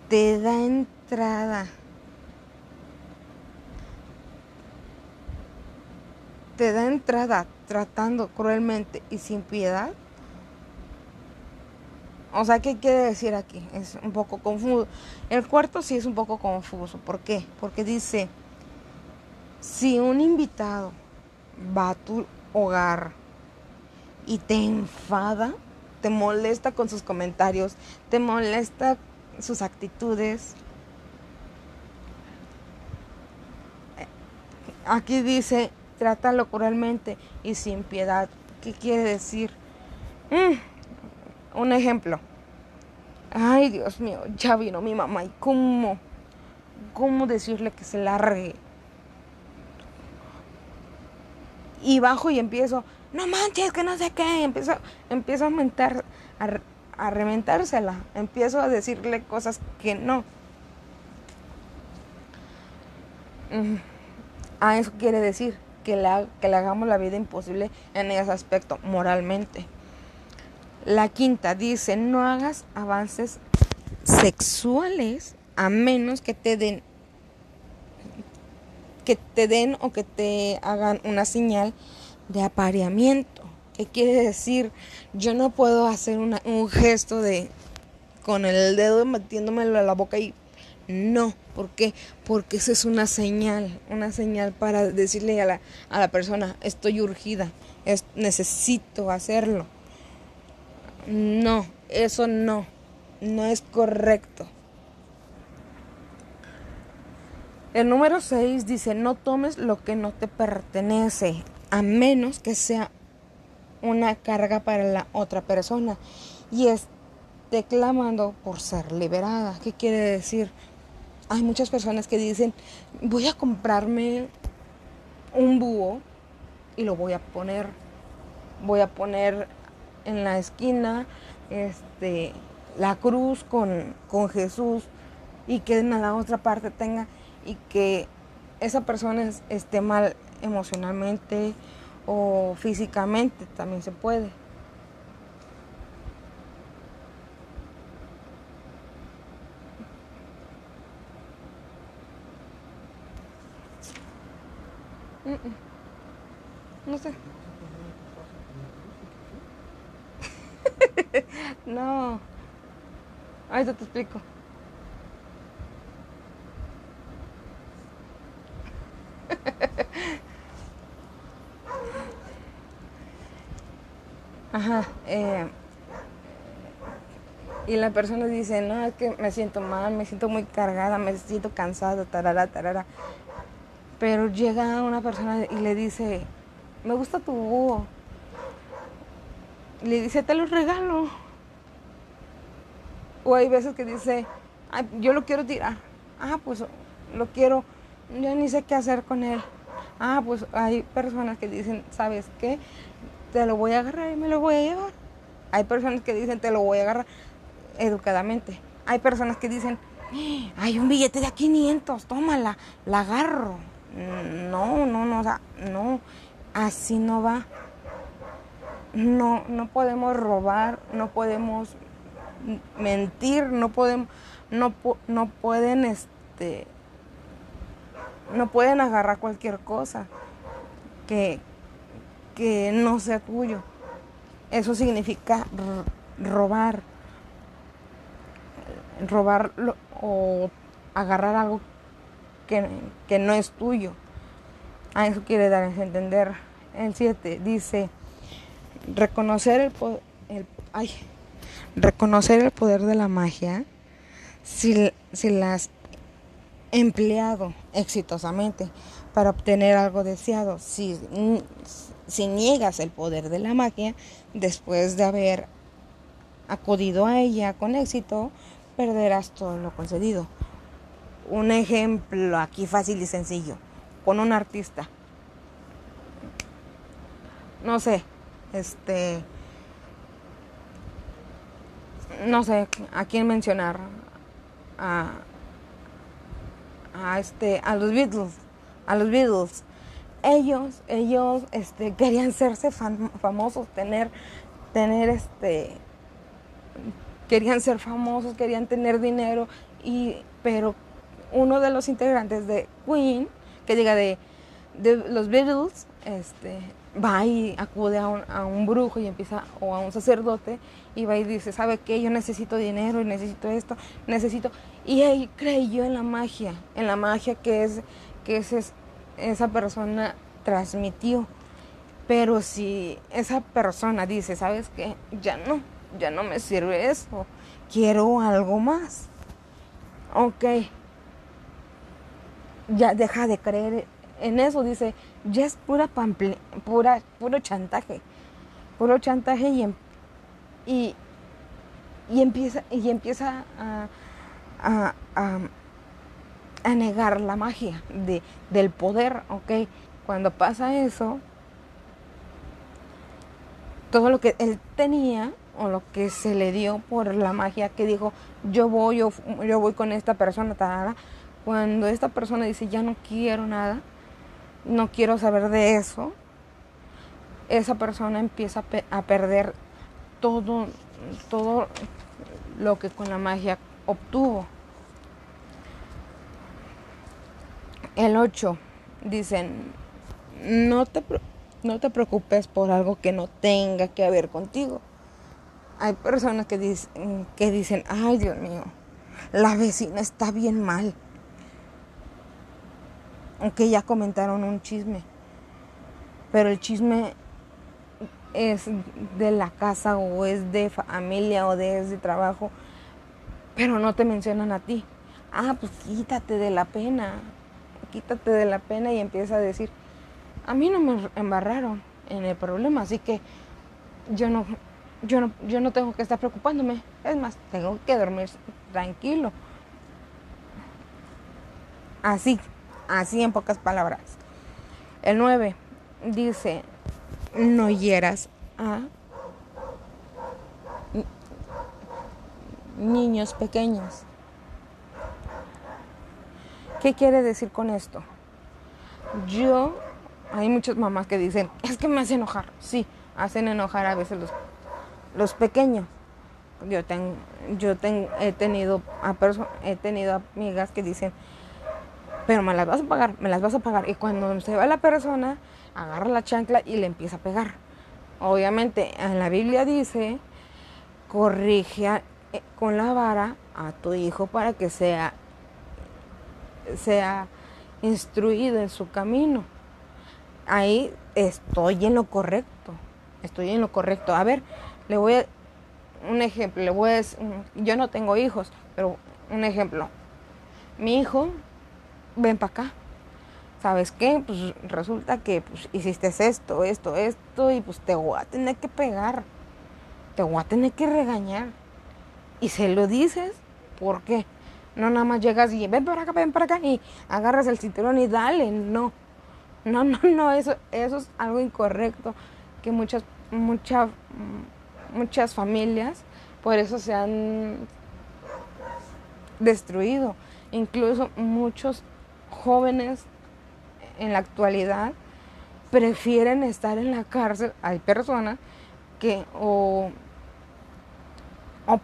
te da entrada, te da entrada tratando cruelmente y sin piedad, o sea, ¿qué quiere decir aquí? Es un poco confuso. El cuarto sí es un poco confuso. ¿Por qué? Porque dice, si un invitado va a tu hogar y te enfada, te molesta con sus comentarios, te molesta sus actitudes, aquí dice, trátalo cruelmente y sin piedad. ¿Qué quiere decir? Mm, un ejemplo. Ay, Dios mío, ya vino mi mamá y cómo, cómo decirle que se largue y bajo y empiezo, no manches, que no sé qué, empiezo, empiezo a aumentar, a, reventársela, empiezo a decirle cosas que no. A eso quiere decir que le, que le hagamos la vida imposible en ese aspecto, moralmente. La quinta dice, no hagas avances sexuales a menos que te den que te den o que te hagan una señal de apareamiento. ¿Qué quiere decir? Yo no puedo hacer un gesto de con el dedo metiéndomelo a la boca y no. ¿Por qué? Porque esa es una señal, una señal para decirle a la, a la persona, estoy urgida, es, necesito hacerlo. No, eso no, no es correcto. El número 6 dice, no tomes lo que no te pertenece, a menos que sea una carga para la otra persona. Y esté clamando por ser liberada. ¿Qué quiere decir? Hay muchas personas que dicen, voy a comprarme un búho y lo voy a poner, voy a poner en la esquina este, la cruz con, con Jesús y que en la otra parte tenga y que esa persona esté mal emocionalmente o físicamente, también se puede. No sé. [LAUGHS] no. Ahorita te explico. [LAUGHS] Ajá. Eh, y la persona dice, no, es que me siento mal, me siento muy cargada, me siento cansada, tarara, tarara. Pero llega una persona y le dice, me gusta tu búho. Le dice, te lo regalo. O hay veces que dice, yo lo quiero tirar. Ah, pues lo quiero yo ni sé qué hacer con él. Ah, pues hay personas que dicen, ¿sabes qué? Te lo voy a agarrar y me lo voy a llevar. Hay personas que dicen, te lo voy a agarrar educadamente. Hay personas que dicen, hay un billete de a 500, tómala, la agarro. No, no, no, no, así no va. No, no podemos robar, no podemos mentir, no podemos, no, no pueden, este, no pueden agarrar cualquier cosa que, que no sea tuyo. Eso significa robar. Robar o agarrar algo que, no es tuyo. A eso quiere dar a entender. El 7 dice, reconocer el, reconocer el poder de la magia si, si la has empleado exitosamente para obtener algo deseado. Si, si niegas el poder de la magia después de haber acudido a ella con éxito, perderás todo lo concedido. Un ejemplo aquí fácil y sencillo, con un artista. No sé, este no sé a quién mencionar a, a este a los Beatles a los Beatles ellos ellos este [LAUGHS] querían serse famosos tener tener este querían ser famosos querían tener dinero y pero uno de los integrantes de Queen que llega de, los Beatles este va y acude a un, a un, brujo y empieza, o a un sacerdote, y va y dice, ¿sabe qué? Yo necesito dinero y necesito esto, necesito... Y él creyó en la magia, en la magia que, es, que es, esa persona transmitió. Pero si esa persona dice, ¿sabes qué? Ya no, ya no me sirve eso, quiero algo más. Ok, ya deja de creer en eso, dice, ya es pura pample, pura, puro chantaje, puro chantaje y, em, y, y empieza, y empieza a, a, a, negar la magia de, del poder, ¿ok? Cuando pasa eso, todo lo que él tenía o lo que se le dio por la magia que dijo, yo voy, yo, yo voy con esta persona, cuando esta persona dice, ya no quiero nada, no quiero saber de eso, esa persona empieza a, perder todo, todo lo que con la magia obtuvo. El 8 dicen, no te, no te preocupes por algo que no tenga que ver contigo. Hay personas que dicen, que dicen, ay Dios mío, la vecina está bien mal aunque ya comentaron un chisme. Pero el chisme es de la casa o es de familia o de, es de trabajo, pero no te mencionan a ti. Ah, pues quítate de la pena, quítate de la pena y empieza a decir, a mí no me embarraron en el problema, así que yo no, yo no, yo no tengo que estar preocupándome. Es más, tengo que dormir tranquilo. Así Así en pocas palabras. El 9 dice, no hieras a niños pequeños. ¿Qué quiere decir con esto? Yo, hay muchas mamás que dicen, es que me hace enojar. Sí, hacen enojar a veces los, los pequeños. Yo, tengo, yo tengo, he, tenido a he tenido amigas que dicen, pero me las vas a pagar, me las vas a pagar. Y cuando se va la persona, agarra la chancla y le empieza a pegar. Obviamente, en la Biblia dice, corrige eh, con la vara a tu hijo para que sea, sea instruido en su camino. Ahí estoy en lo correcto, estoy en lo correcto. A ver, le voy a, un ejemplo, le voy a, yo no tengo hijos, pero un ejemplo. Mi hijo ven para acá. ¿Sabes qué? Pues resulta que pues, hiciste esto, esto, esto, y pues te voy a tener que pegar. Te voy a tener que regañar. Y se lo dices, ¿por qué? No nada más llegas y ven para acá, ven para acá, y agarras el cinturón y dale. No. No, no, no, eso, eso es algo incorrecto. Que muchas, muchas, muchas familias por eso se han destruido. Incluso muchos jóvenes en la actualidad prefieren estar en la cárcel. Hay personas que o,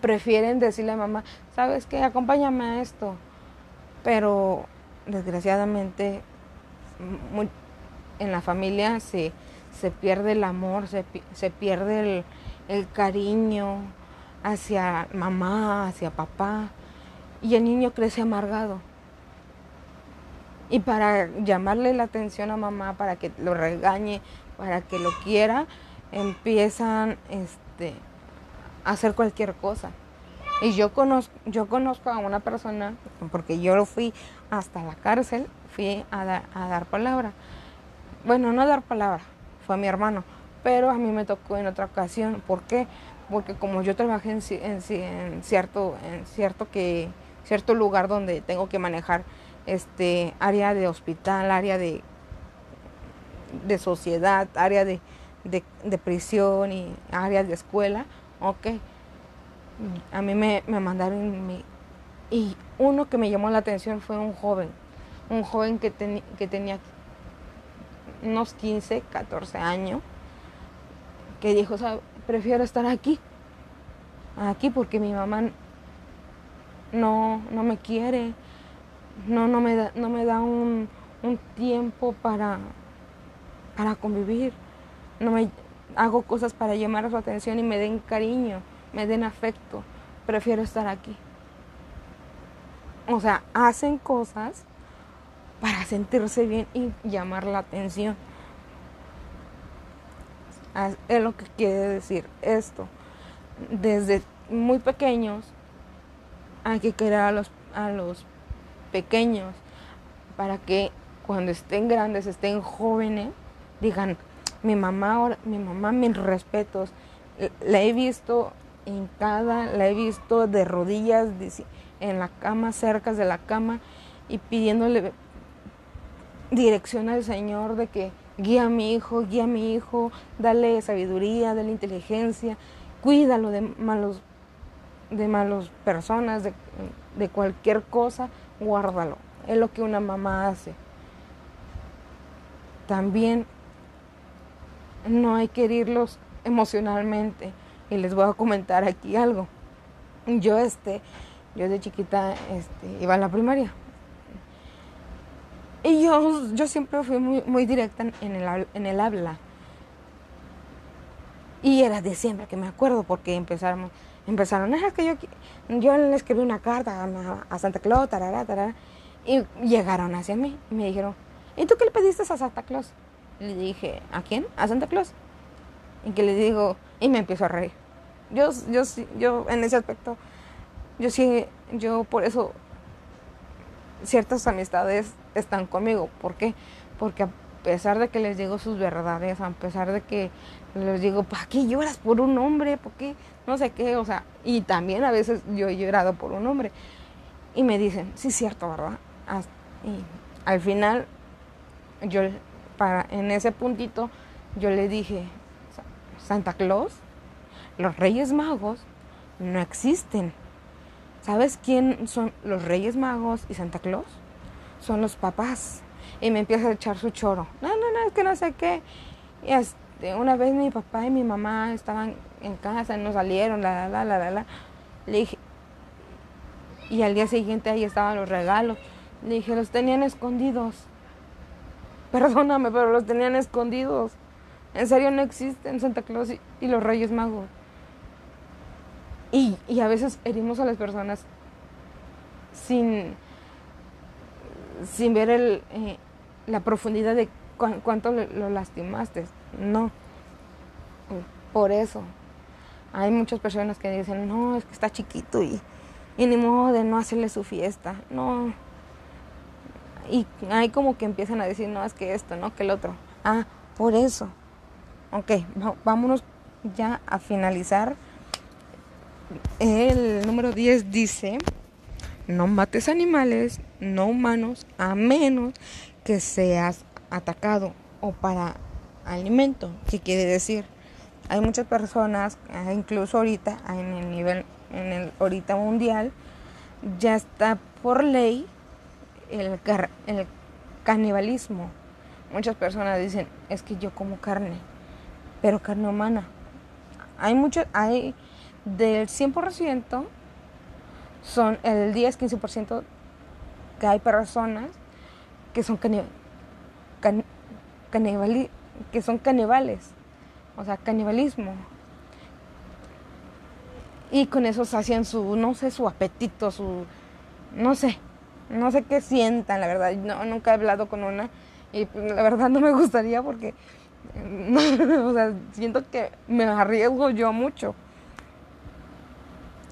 prefieren decirle a mamá, ¿sabes qué? Acompáñame a esto. Pero desgraciadamente en la familia se, se pierde el amor, se, se pierde el, el cariño hacia mamá, hacia papá, y el niño crece amargado. Y para llamarle la atención a mamá, para que lo regañe, para que lo quiera, empiezan este, a hacer cualquier cosa. Y yo conozco, yo conozco a una persona, porque yo lo fui hasta la cárcel, fui a, a dar palabra. Bueno, no a dar palabra, fue a mi hermano, pero a mí me tocó en otra ocasión. ¿Por qué? Porque como yo trabajé en, en, cierto, en cierto, que, cierto lugar donde tengo que manejar este área de hospital, área de, de sociedad, área de, de, prisión y áreas de escuela, ok. A mí me, me mandaron y uno que me llamó la atención fue un joven, un joven que, tenía unos 15, 14 años, que dijo, prefiero estar aquí, aquí porque mi mamá no, no me quiere, no, no me da, no me da un, un tiempo para, para convivir, no me hago cosas para llamar a su atención y me den cariño, me den afecto, prefiero estar aquí. O sea, hacen cosas para sentirse bien y llamar la atención. Es lo que quiere decir esto. Desde muy pequeños hay que querer a los, a los pequeños para que cuando estén grandes, estén jóvenes, digan, mi mamá, mi mamá, mis respetos, la he visto hincada, la he visto de rodillas en la cama, cerca de la cama y pidiéndole dirección al Señor de que guía a mi hijo, guía a mi hijo, dale sabiduría, dale inteligencia, cuídalo de malos de malas personas, de, de cualquier cosa, guárdalo. Es lo que una mamá hace. También no hay que herirlos emocionalmente. Y les voy a comentar aquí algo. Yo este, yo de chiquita este, iba a la primaria. Y yo, yo siempre fui muy, muy directa en el, en el habla. Y era de siempre que me acuerdo porque empezaron, empezaron, es que yo, yo le escribí una carta a, Santa Claus, y llegaron hacia mí y me dijeron, ¿y tú qué le pediste a Santa Claus? Le dije, ¿a quién? A Santa Claus. Y que le digo, y me empiezo a reír. Yo, yo, yo en ese aspecto, yo sí, yo por eso ciertas amistades están conmigo. ¿Por qué? Porque a pesar de que les digo sus verdades, a pesar de que les digo, ¿para qué lloras por un hombre? ¿Por qué? No sé qué, o sea, y también a veces yo he llorado por un hombre. Y me dicen, sí, cierto, ¿verdad? Y al final, yo, para, en ese puntito, yo le dije, Santa Claus, los Reyes Magos no existen. ¿Sabes quién son los Reyes Magos y Santa Claus? Son los papás. Y me empieza a echar su choro. No, no, no, es que no sé qué. Y este, una vez mi papá y mi mamá estaban en casa, no salieron, la, la, la, la, la. Le dije, y al día siguiente ahí estaban los regalos. Le dije, los tenían escondidos. [LAUGHS] Perdóname, pero los tenían escondidos. En serio no existen Santa Claus y los Reyes Magos. Y, y a veces herimos a las personas sin, sin ver el, eh, la profundidad de cuánto lo, lastimaste. No. Por eso. Hay muchas personas que dicen, no, es que está chiquito y, ni modo de no hacerle su fiesta. No. Y hay como que empiezan a decir, no, es que esto, no, que el otro. Ah, por eso. Ok, vámonos ya a finalizar el número 10 dice, no mates animales no humanos a menos que seas atacado o para alimento. ¿Qué quiere decir? Hay muchas personas, ah, incluso ahorita en el nivel, en el ahorita mundial, ya está por ley el, el canibalismo. Muchas personas dicen, es que yo como carne, pero carne humana. Hay muchos, hay del 100% son el 10-15% que hay personas que son que son canibales, o sea, canibalismo. Y con eso hacían su, no sé, su apetito, su, no sé, no sé qué sientan, la verdad. No, nunca he hablado con una y pues, la verdad no me gustaría porque, [LAUGHS] o sea, siento que me arriesgo yo mucho.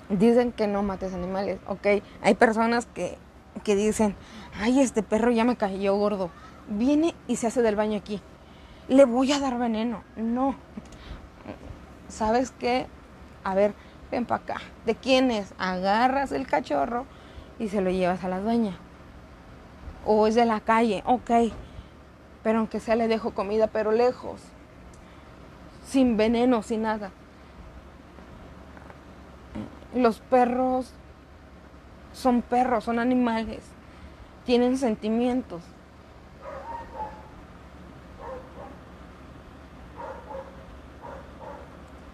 Dicen que no mates animales, ok. Hay personas que, que dicen, ay, este perro ya me cayó gordo. Viene y se hace del baño aquí. Le voy a dar veneno. No. ¿Sabes qué? A ver, ven para acá. ¿De quién es? Agarras el cachorro y se lo llevas a la dueña. O es de la calle, ok. Pero aunque sea le dejo comida, pero lejos. Sin veneno, sin nada. Los perros son perros, son animales. Tienen sentimientos.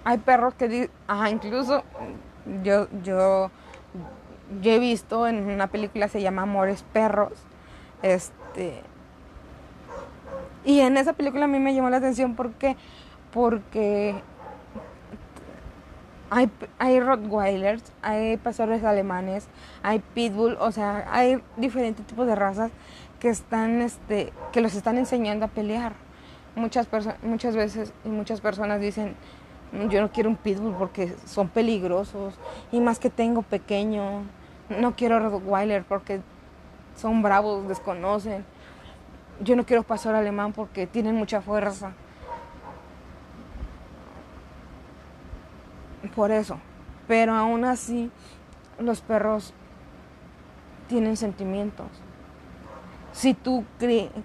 Hay perros que, ah, incluso yo, yo yo he visto en una película se llama Amores Perros. Este. Y en esa película a mí me llamó la atención porque porque hay, hay Rottweilers, hay pastores alemanes, hay Pitbull, o sea, hay diferentes tipos de razas que están este que los están enseñando a pelear. Muchas muchas veces y muchas personas dicen, yo no quiero un pitbull porque son peligrosos y más que tengo pequeño. No quiero Rottweiler porque son bravos, desconocen. Yo no quiero pastor alemán porque tienen mucha fuerza. Por eso. Pero aún así, los perros tienen sentimientos. Si tú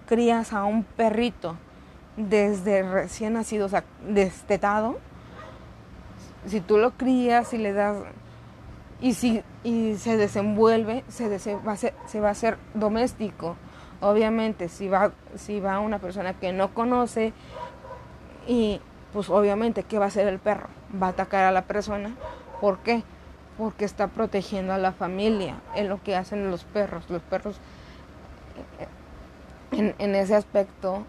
crías a un perrito desde recién nacido, o sea, destetado, si tú lo crías y le das y si y se desenvuelve, se, va a ser, doméstico. Obviamente, si va, si va una persona que no conoce, y pues obviamente, ¿qué va a hacer el perro? Va a atacar a la persona. ¿Por qué? Porque está protegiendo a la familia. Es lo que hacen los perros. Los perros en, en ese aspecto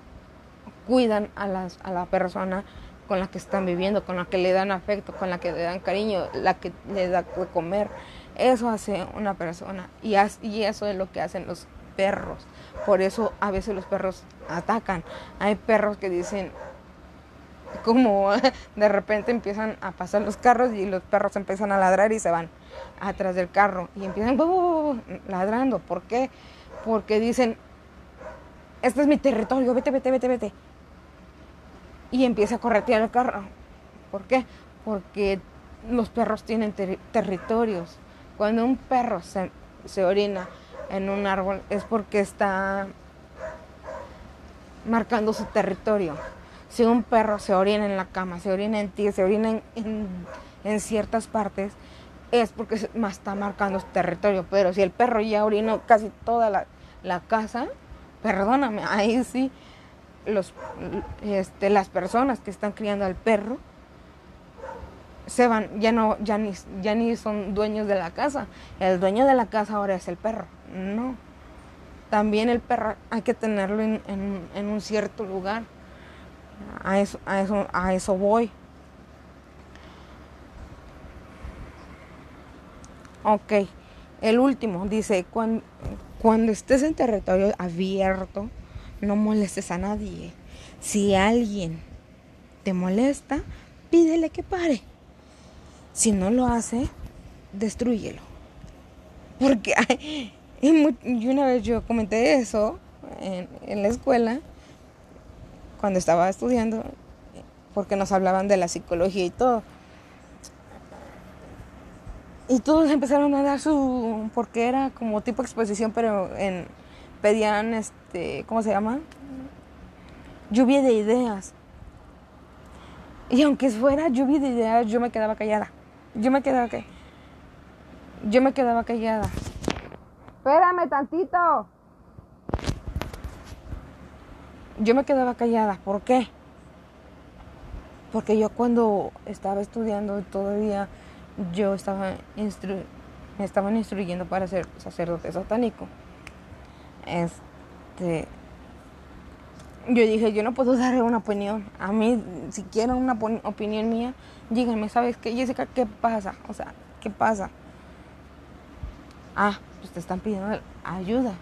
cuidan a, las, a la persona con la que están viviendo, con la que le dan afecto, con la que le dan cariño, la que le da de comer. Eso hace una persona y, eso es lo que hacen los perros. Por eso a veces los perros atacan. Hay perros que dicen, como [LAUGHS] de repente empiezan a pasar los carros y los perros empiezan a ladrar y se van atrás del carro y empiezan ladrando. ¿Por qué? Porque dicen, este es mi territorio, vete, vete, vete, vete y empieza a corretear el carro. ¿Por qué? Porque los perros tienen territorios. Cuando un perro se, se orina en un árbol es porque está marcando su territorio. Si un perro se orina en la cama, se orina en ti, se orina en, en, ciertas partes, es porque está marcando su territorio. Pero si el perro ya orinó casi toda la, la casa, perdóname, ahí sí los, este, las personas que están criando al perro se van, ya no, ya ni, ya ni son dueños de la casa. El dueño de la casa ahora es el perro. No. También el perro hay que tenerlo en, en, un cierto lugar. A eso, a eso, a eso voy. Ok. El último dice, cuando, cuando estés en territorio abierto, no molestes a nadie. Si alguien te molesta, pídele que pare. Si no lo hace, destruyelo. Porque [LAUGHS] y una vez yo comenté eso en, en la escuela, cuando estaba estudiando, porque nos hablaban de la psicología y todo. Y todos empezaron a dar su, porque era como tipo exposición, pero en, pedían, este, ¿cómo se llama? Lluvia de ideas. Y aunque fuera lluvia de ideas, yo me quedaba callada. Yo me quedaba que Yo me quedaba callada. Espérame tantito. Yo me quedaba callada. ¿Por qué? Porque yo cuando estaba estudiando todavía yo estaba me estaban instruyendo para ser sacerdote satánico. Este. yo dije, yo no puedo darle una opinión. A mí, si quieren una opinión mía, díganme, ¿sabes qué, Jessica? ¿Qué pasa? O sea, ¿qué pasa? Ah, pues te están pidiendo ayuda,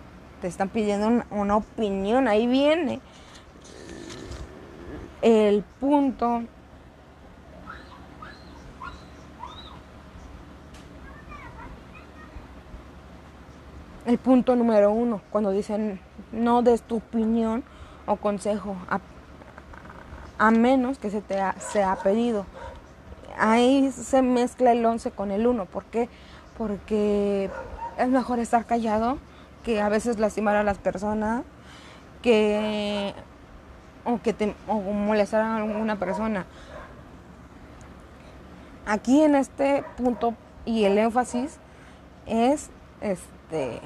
te están pidiendo una, opinión, ahí viene el punto el punto número uno, cuando dicen no des tu opinión o consejo, a, menos que se te ha, pedido. Ahí se mezcla el 11 con el 1. ¿Por qué? Porque es mejor estar callado que a veces lastimar a las personas, que o que te o molestar a alguna persona. Aquí en este punto y el énfasis es este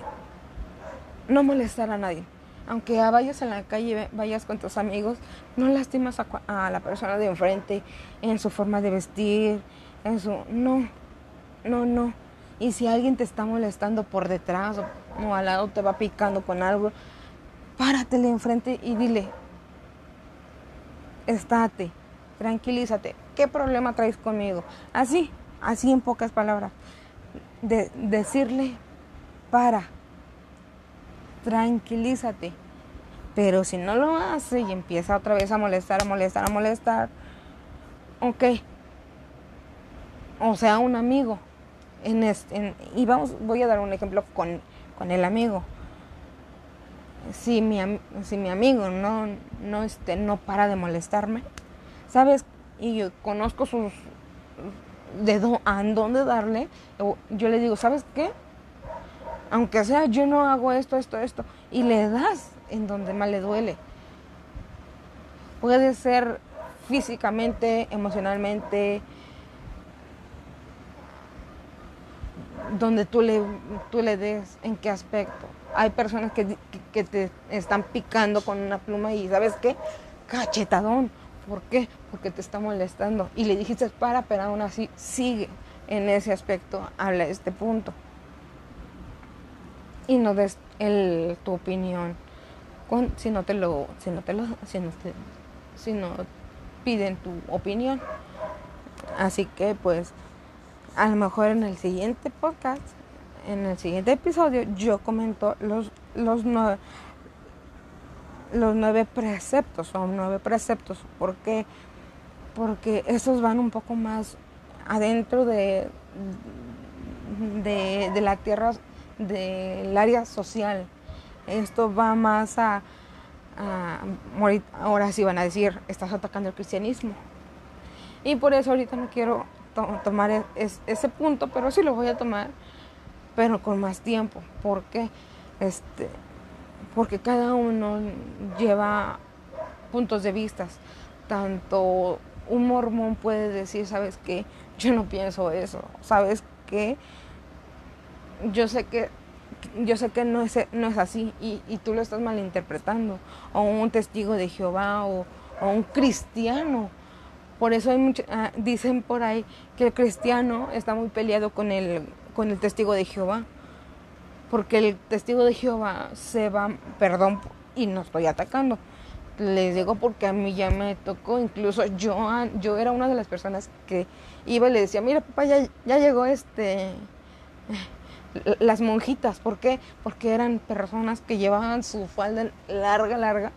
no molestar a nadie. Aunque vayas en la calle, vayas con tus amigos, no lastimas a, la persona de enfrente en su forma de vestir, en su... No, no, no. Y si alguien te está molestando por detrás o, al lado te va picando con algo, páratele enfrente y dile, estate, tranquilízate, ¿qué problema traes conmigo? Así, así en pocas palabras. De, decirle, para, tranquilízate. Pero si no lo hace y empieza otra vez a molestar, a molestar, a molestar, ok. O sea, un amigo. En este, y vamos, voy a dar un ejemplo con, el amigo. Si mi, si mi amigo no, no, este, no para de molestarme, ¿sabes? Y yo conozco sus de a dónde darle, yo le digo, ¿sabes qué? Aunque sea yo no hago esto, esto, esto, y le das en donde más le duele. Puede ser físicamente, emocionalmente, donde tú le, tú le des, en qué aspecto. Hay personas que, que, te están picando con una pluma y ¿sabes qué? Cachetadón. ¿Por qué? Porque te está molestando. Y le dijiste para, pero aún así sigue en ese aspecto, habla este punto y no des tu opinión con, si no te lo si no te si no, piden tu opinión. Así que pues a lo mejor en el siguiente podcast en el siguiente episodio yo comento los los nueve preceptos son nueve preceptos porque porque esos van un poco más adentro de de, de la tierra del área social. Esto va más a, ahora sí van a decir, estás atacando el cristianismo. Y por eso ahorita no quiero tomar ese punto, pero sí lo voy a tomar, pero con más tiempo. porque Este, porque cada uno lleva puntos de vista. Tanto un mormón puede decir, ¿sabes qué? Yo no pienso eso. ¿Sabes qué? Yo sé que yo sé que no es, no es así y, tú lo estás malinterpretando. O un testigo de Jehová o, un cristiano. Por eso hay ah, dicen por ahí que el cristiano está muy peleado con el, con el testigo de Jehová. Porque el testigo de Jehová se va, perdón, y no estoy atacando. Les digo porque a mí ya me tocó, incluso yo, ah, yo era una de las personas que iba y le decía, mira papá, ya, ya llegó este las monjitas. ¿Por qué? Porque eran personas que llevaban su falda larga, larga,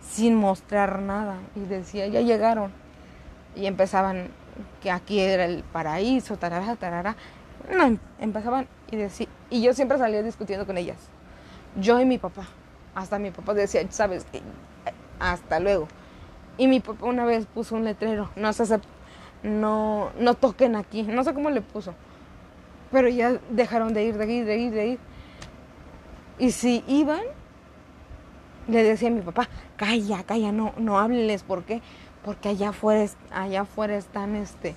sin mostrar nada. Y decía, ya llegaron. Y empezaban que aquí era el paraíso, tarara, tarara. No, em, empezaban y decía, y yo siempre salía discutiendo con ellas. Yo y mi papá. Hasta mi papá decía, sabes, hasta luego. Y mi papá una vez puso un letrero, no se no, no toquen aquí, no sé cómo le puso pero ya dejaron de ir, de ir, de ir, de ir. Y si iban, le decía a mi papá, calla, calla, no, no háblenles, ¿por qué? Porque allá afuera, allá afuera están este,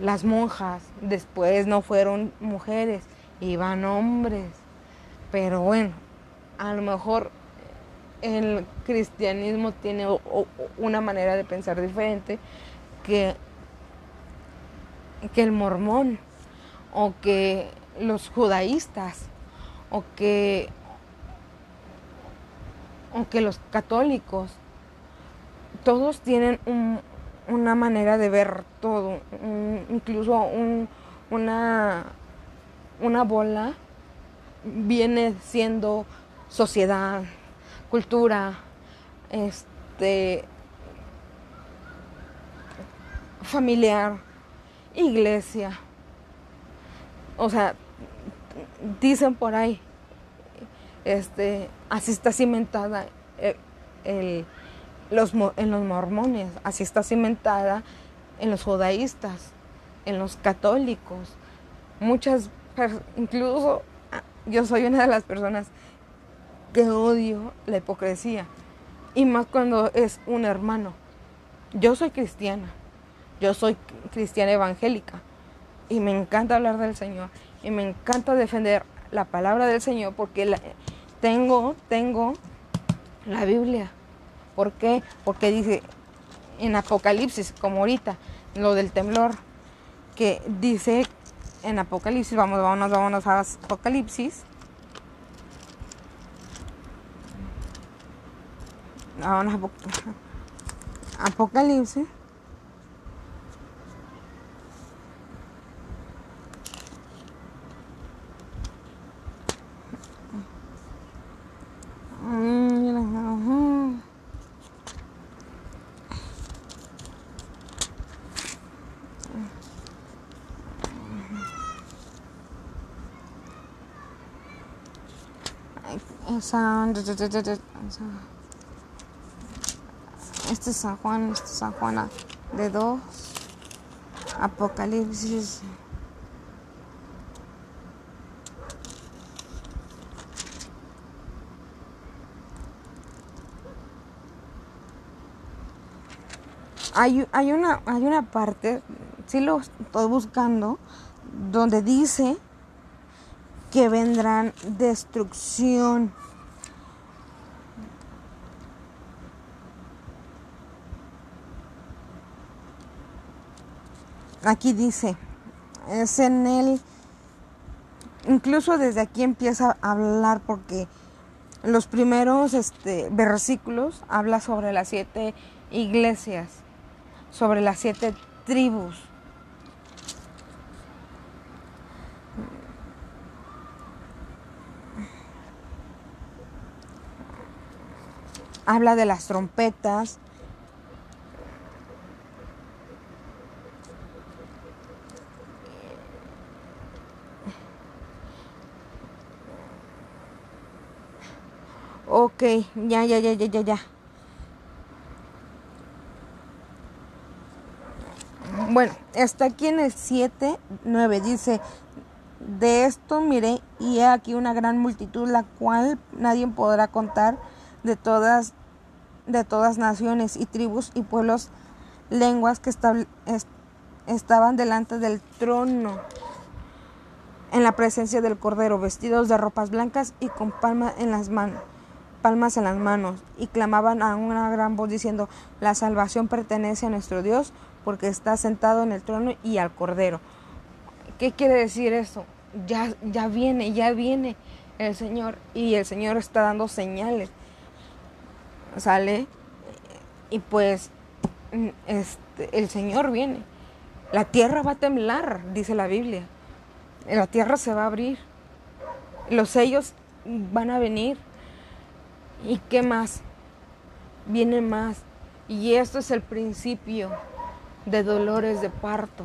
las monjas, después no fueron mujeres, iban hombres. Pero bueno, a lo mejor el cristianismo tiene una manera de pensar diferente que, que el mormón o que los judaístas o que aunque los católicos, todos tienen una manera de ver todo, incluso una, una bola viene siendo sociedad, cultura, este familiar, iglesia. O sea, dicen por ahí, este, así está cimentada el, los, en los mormones, así está cimentada en los judaístas, en los católicos. Muchas, incluso yo soy una de las personas que odio la hipocresía. Y más cuando es un hermano. Yo soy cristiana. Yo soy cristiana evangélica. Y me encanta hablar del Señor. Y me encanta defender la palabra del Señor porque tengo, tengo la Biblia. ¿Por qué? Porque dice en Apocalipsis, como ahorita, lo del temblor, que dice en Apocalipsis, vamos, vámonos, vámonos a Apocalipsis. Vámonos a [LAUGHS] Apocalipsis. Este es San Juan, este es San Juana de dos. Apocalipsis. Hay, hay, una, hay una parte, si lo estoy buscando, donde dice que vendrán destrucción. Aquí dice, es en el, incluso desde aquí empieza a hablar porque los primeros este, versículos habla sobre las siete iglesias, sobre las siete tribus. habla de las trompetas. Ok, ya, ya, ya, ya, ya, ya. Bueno, está aquí en el 7, 9, dice, de esto miré y he aquí una gran multitud, la cual nadie podrá contar de todas, de todas naciones y tribus y pueblos, lenguas que estaban delante del trono en la presencia del Cordero, vestidos de ropas blancas y con palmas en las manos palmas en las manos y clamaban a una gran voz diciendo la salvación pertenece a nuestro Dios porque está sentado en el trono y al cordero. ¿Qué quiere decir eso? Ya, ya viene, ya viene el Señor y el Señor está dando señales sale y pues mm, este, el Señor viene. La tierra va a temblar, dice la Biblia. La tierra se va a abrir. Los sellos van a venir. ¿Y qué más? Viene más. Y esto es el principio de dolores de parto.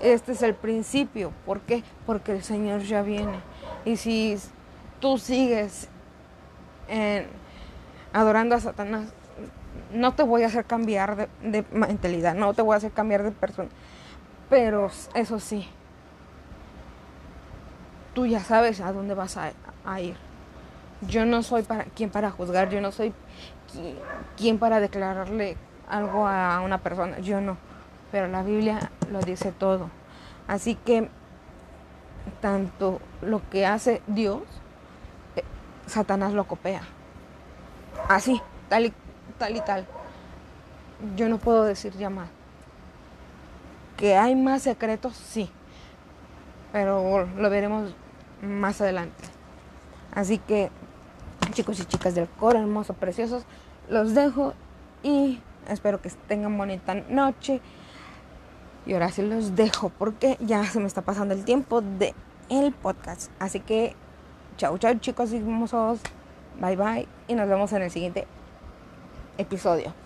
Este es el principio. ¿Por qué? Porque el Señor ya viene. Y si tú sigues en adorando a Satanás, no te voy a hacer cambiar de, mentalidad, no te voy a hacer cambiar de persona. Pero eso sí, tú ya sabes a dónde vas a, ir. Yo no soy para, quien para juzgar, yo no soy quien para declararle algo a una persona, yo no. Pero la Biblia lo dice todo. Así que tanto lo que hace Dios, eh, Satanás lo copia así, tal y tal y tal. Yo no puedo decir ya más. Que hay más secretos, sí. Pero lo veremos más adelante. Así que chicos y chicas del coro, hermosos, preciosos, los dejo y espero que tengan bonita noche. Y ahora sí los dejo porque ya se me está pasando el tiempo de el podcast. Así que chau chau chicos y hermosos. Bye bye y nos vemos en el siguiente episodio.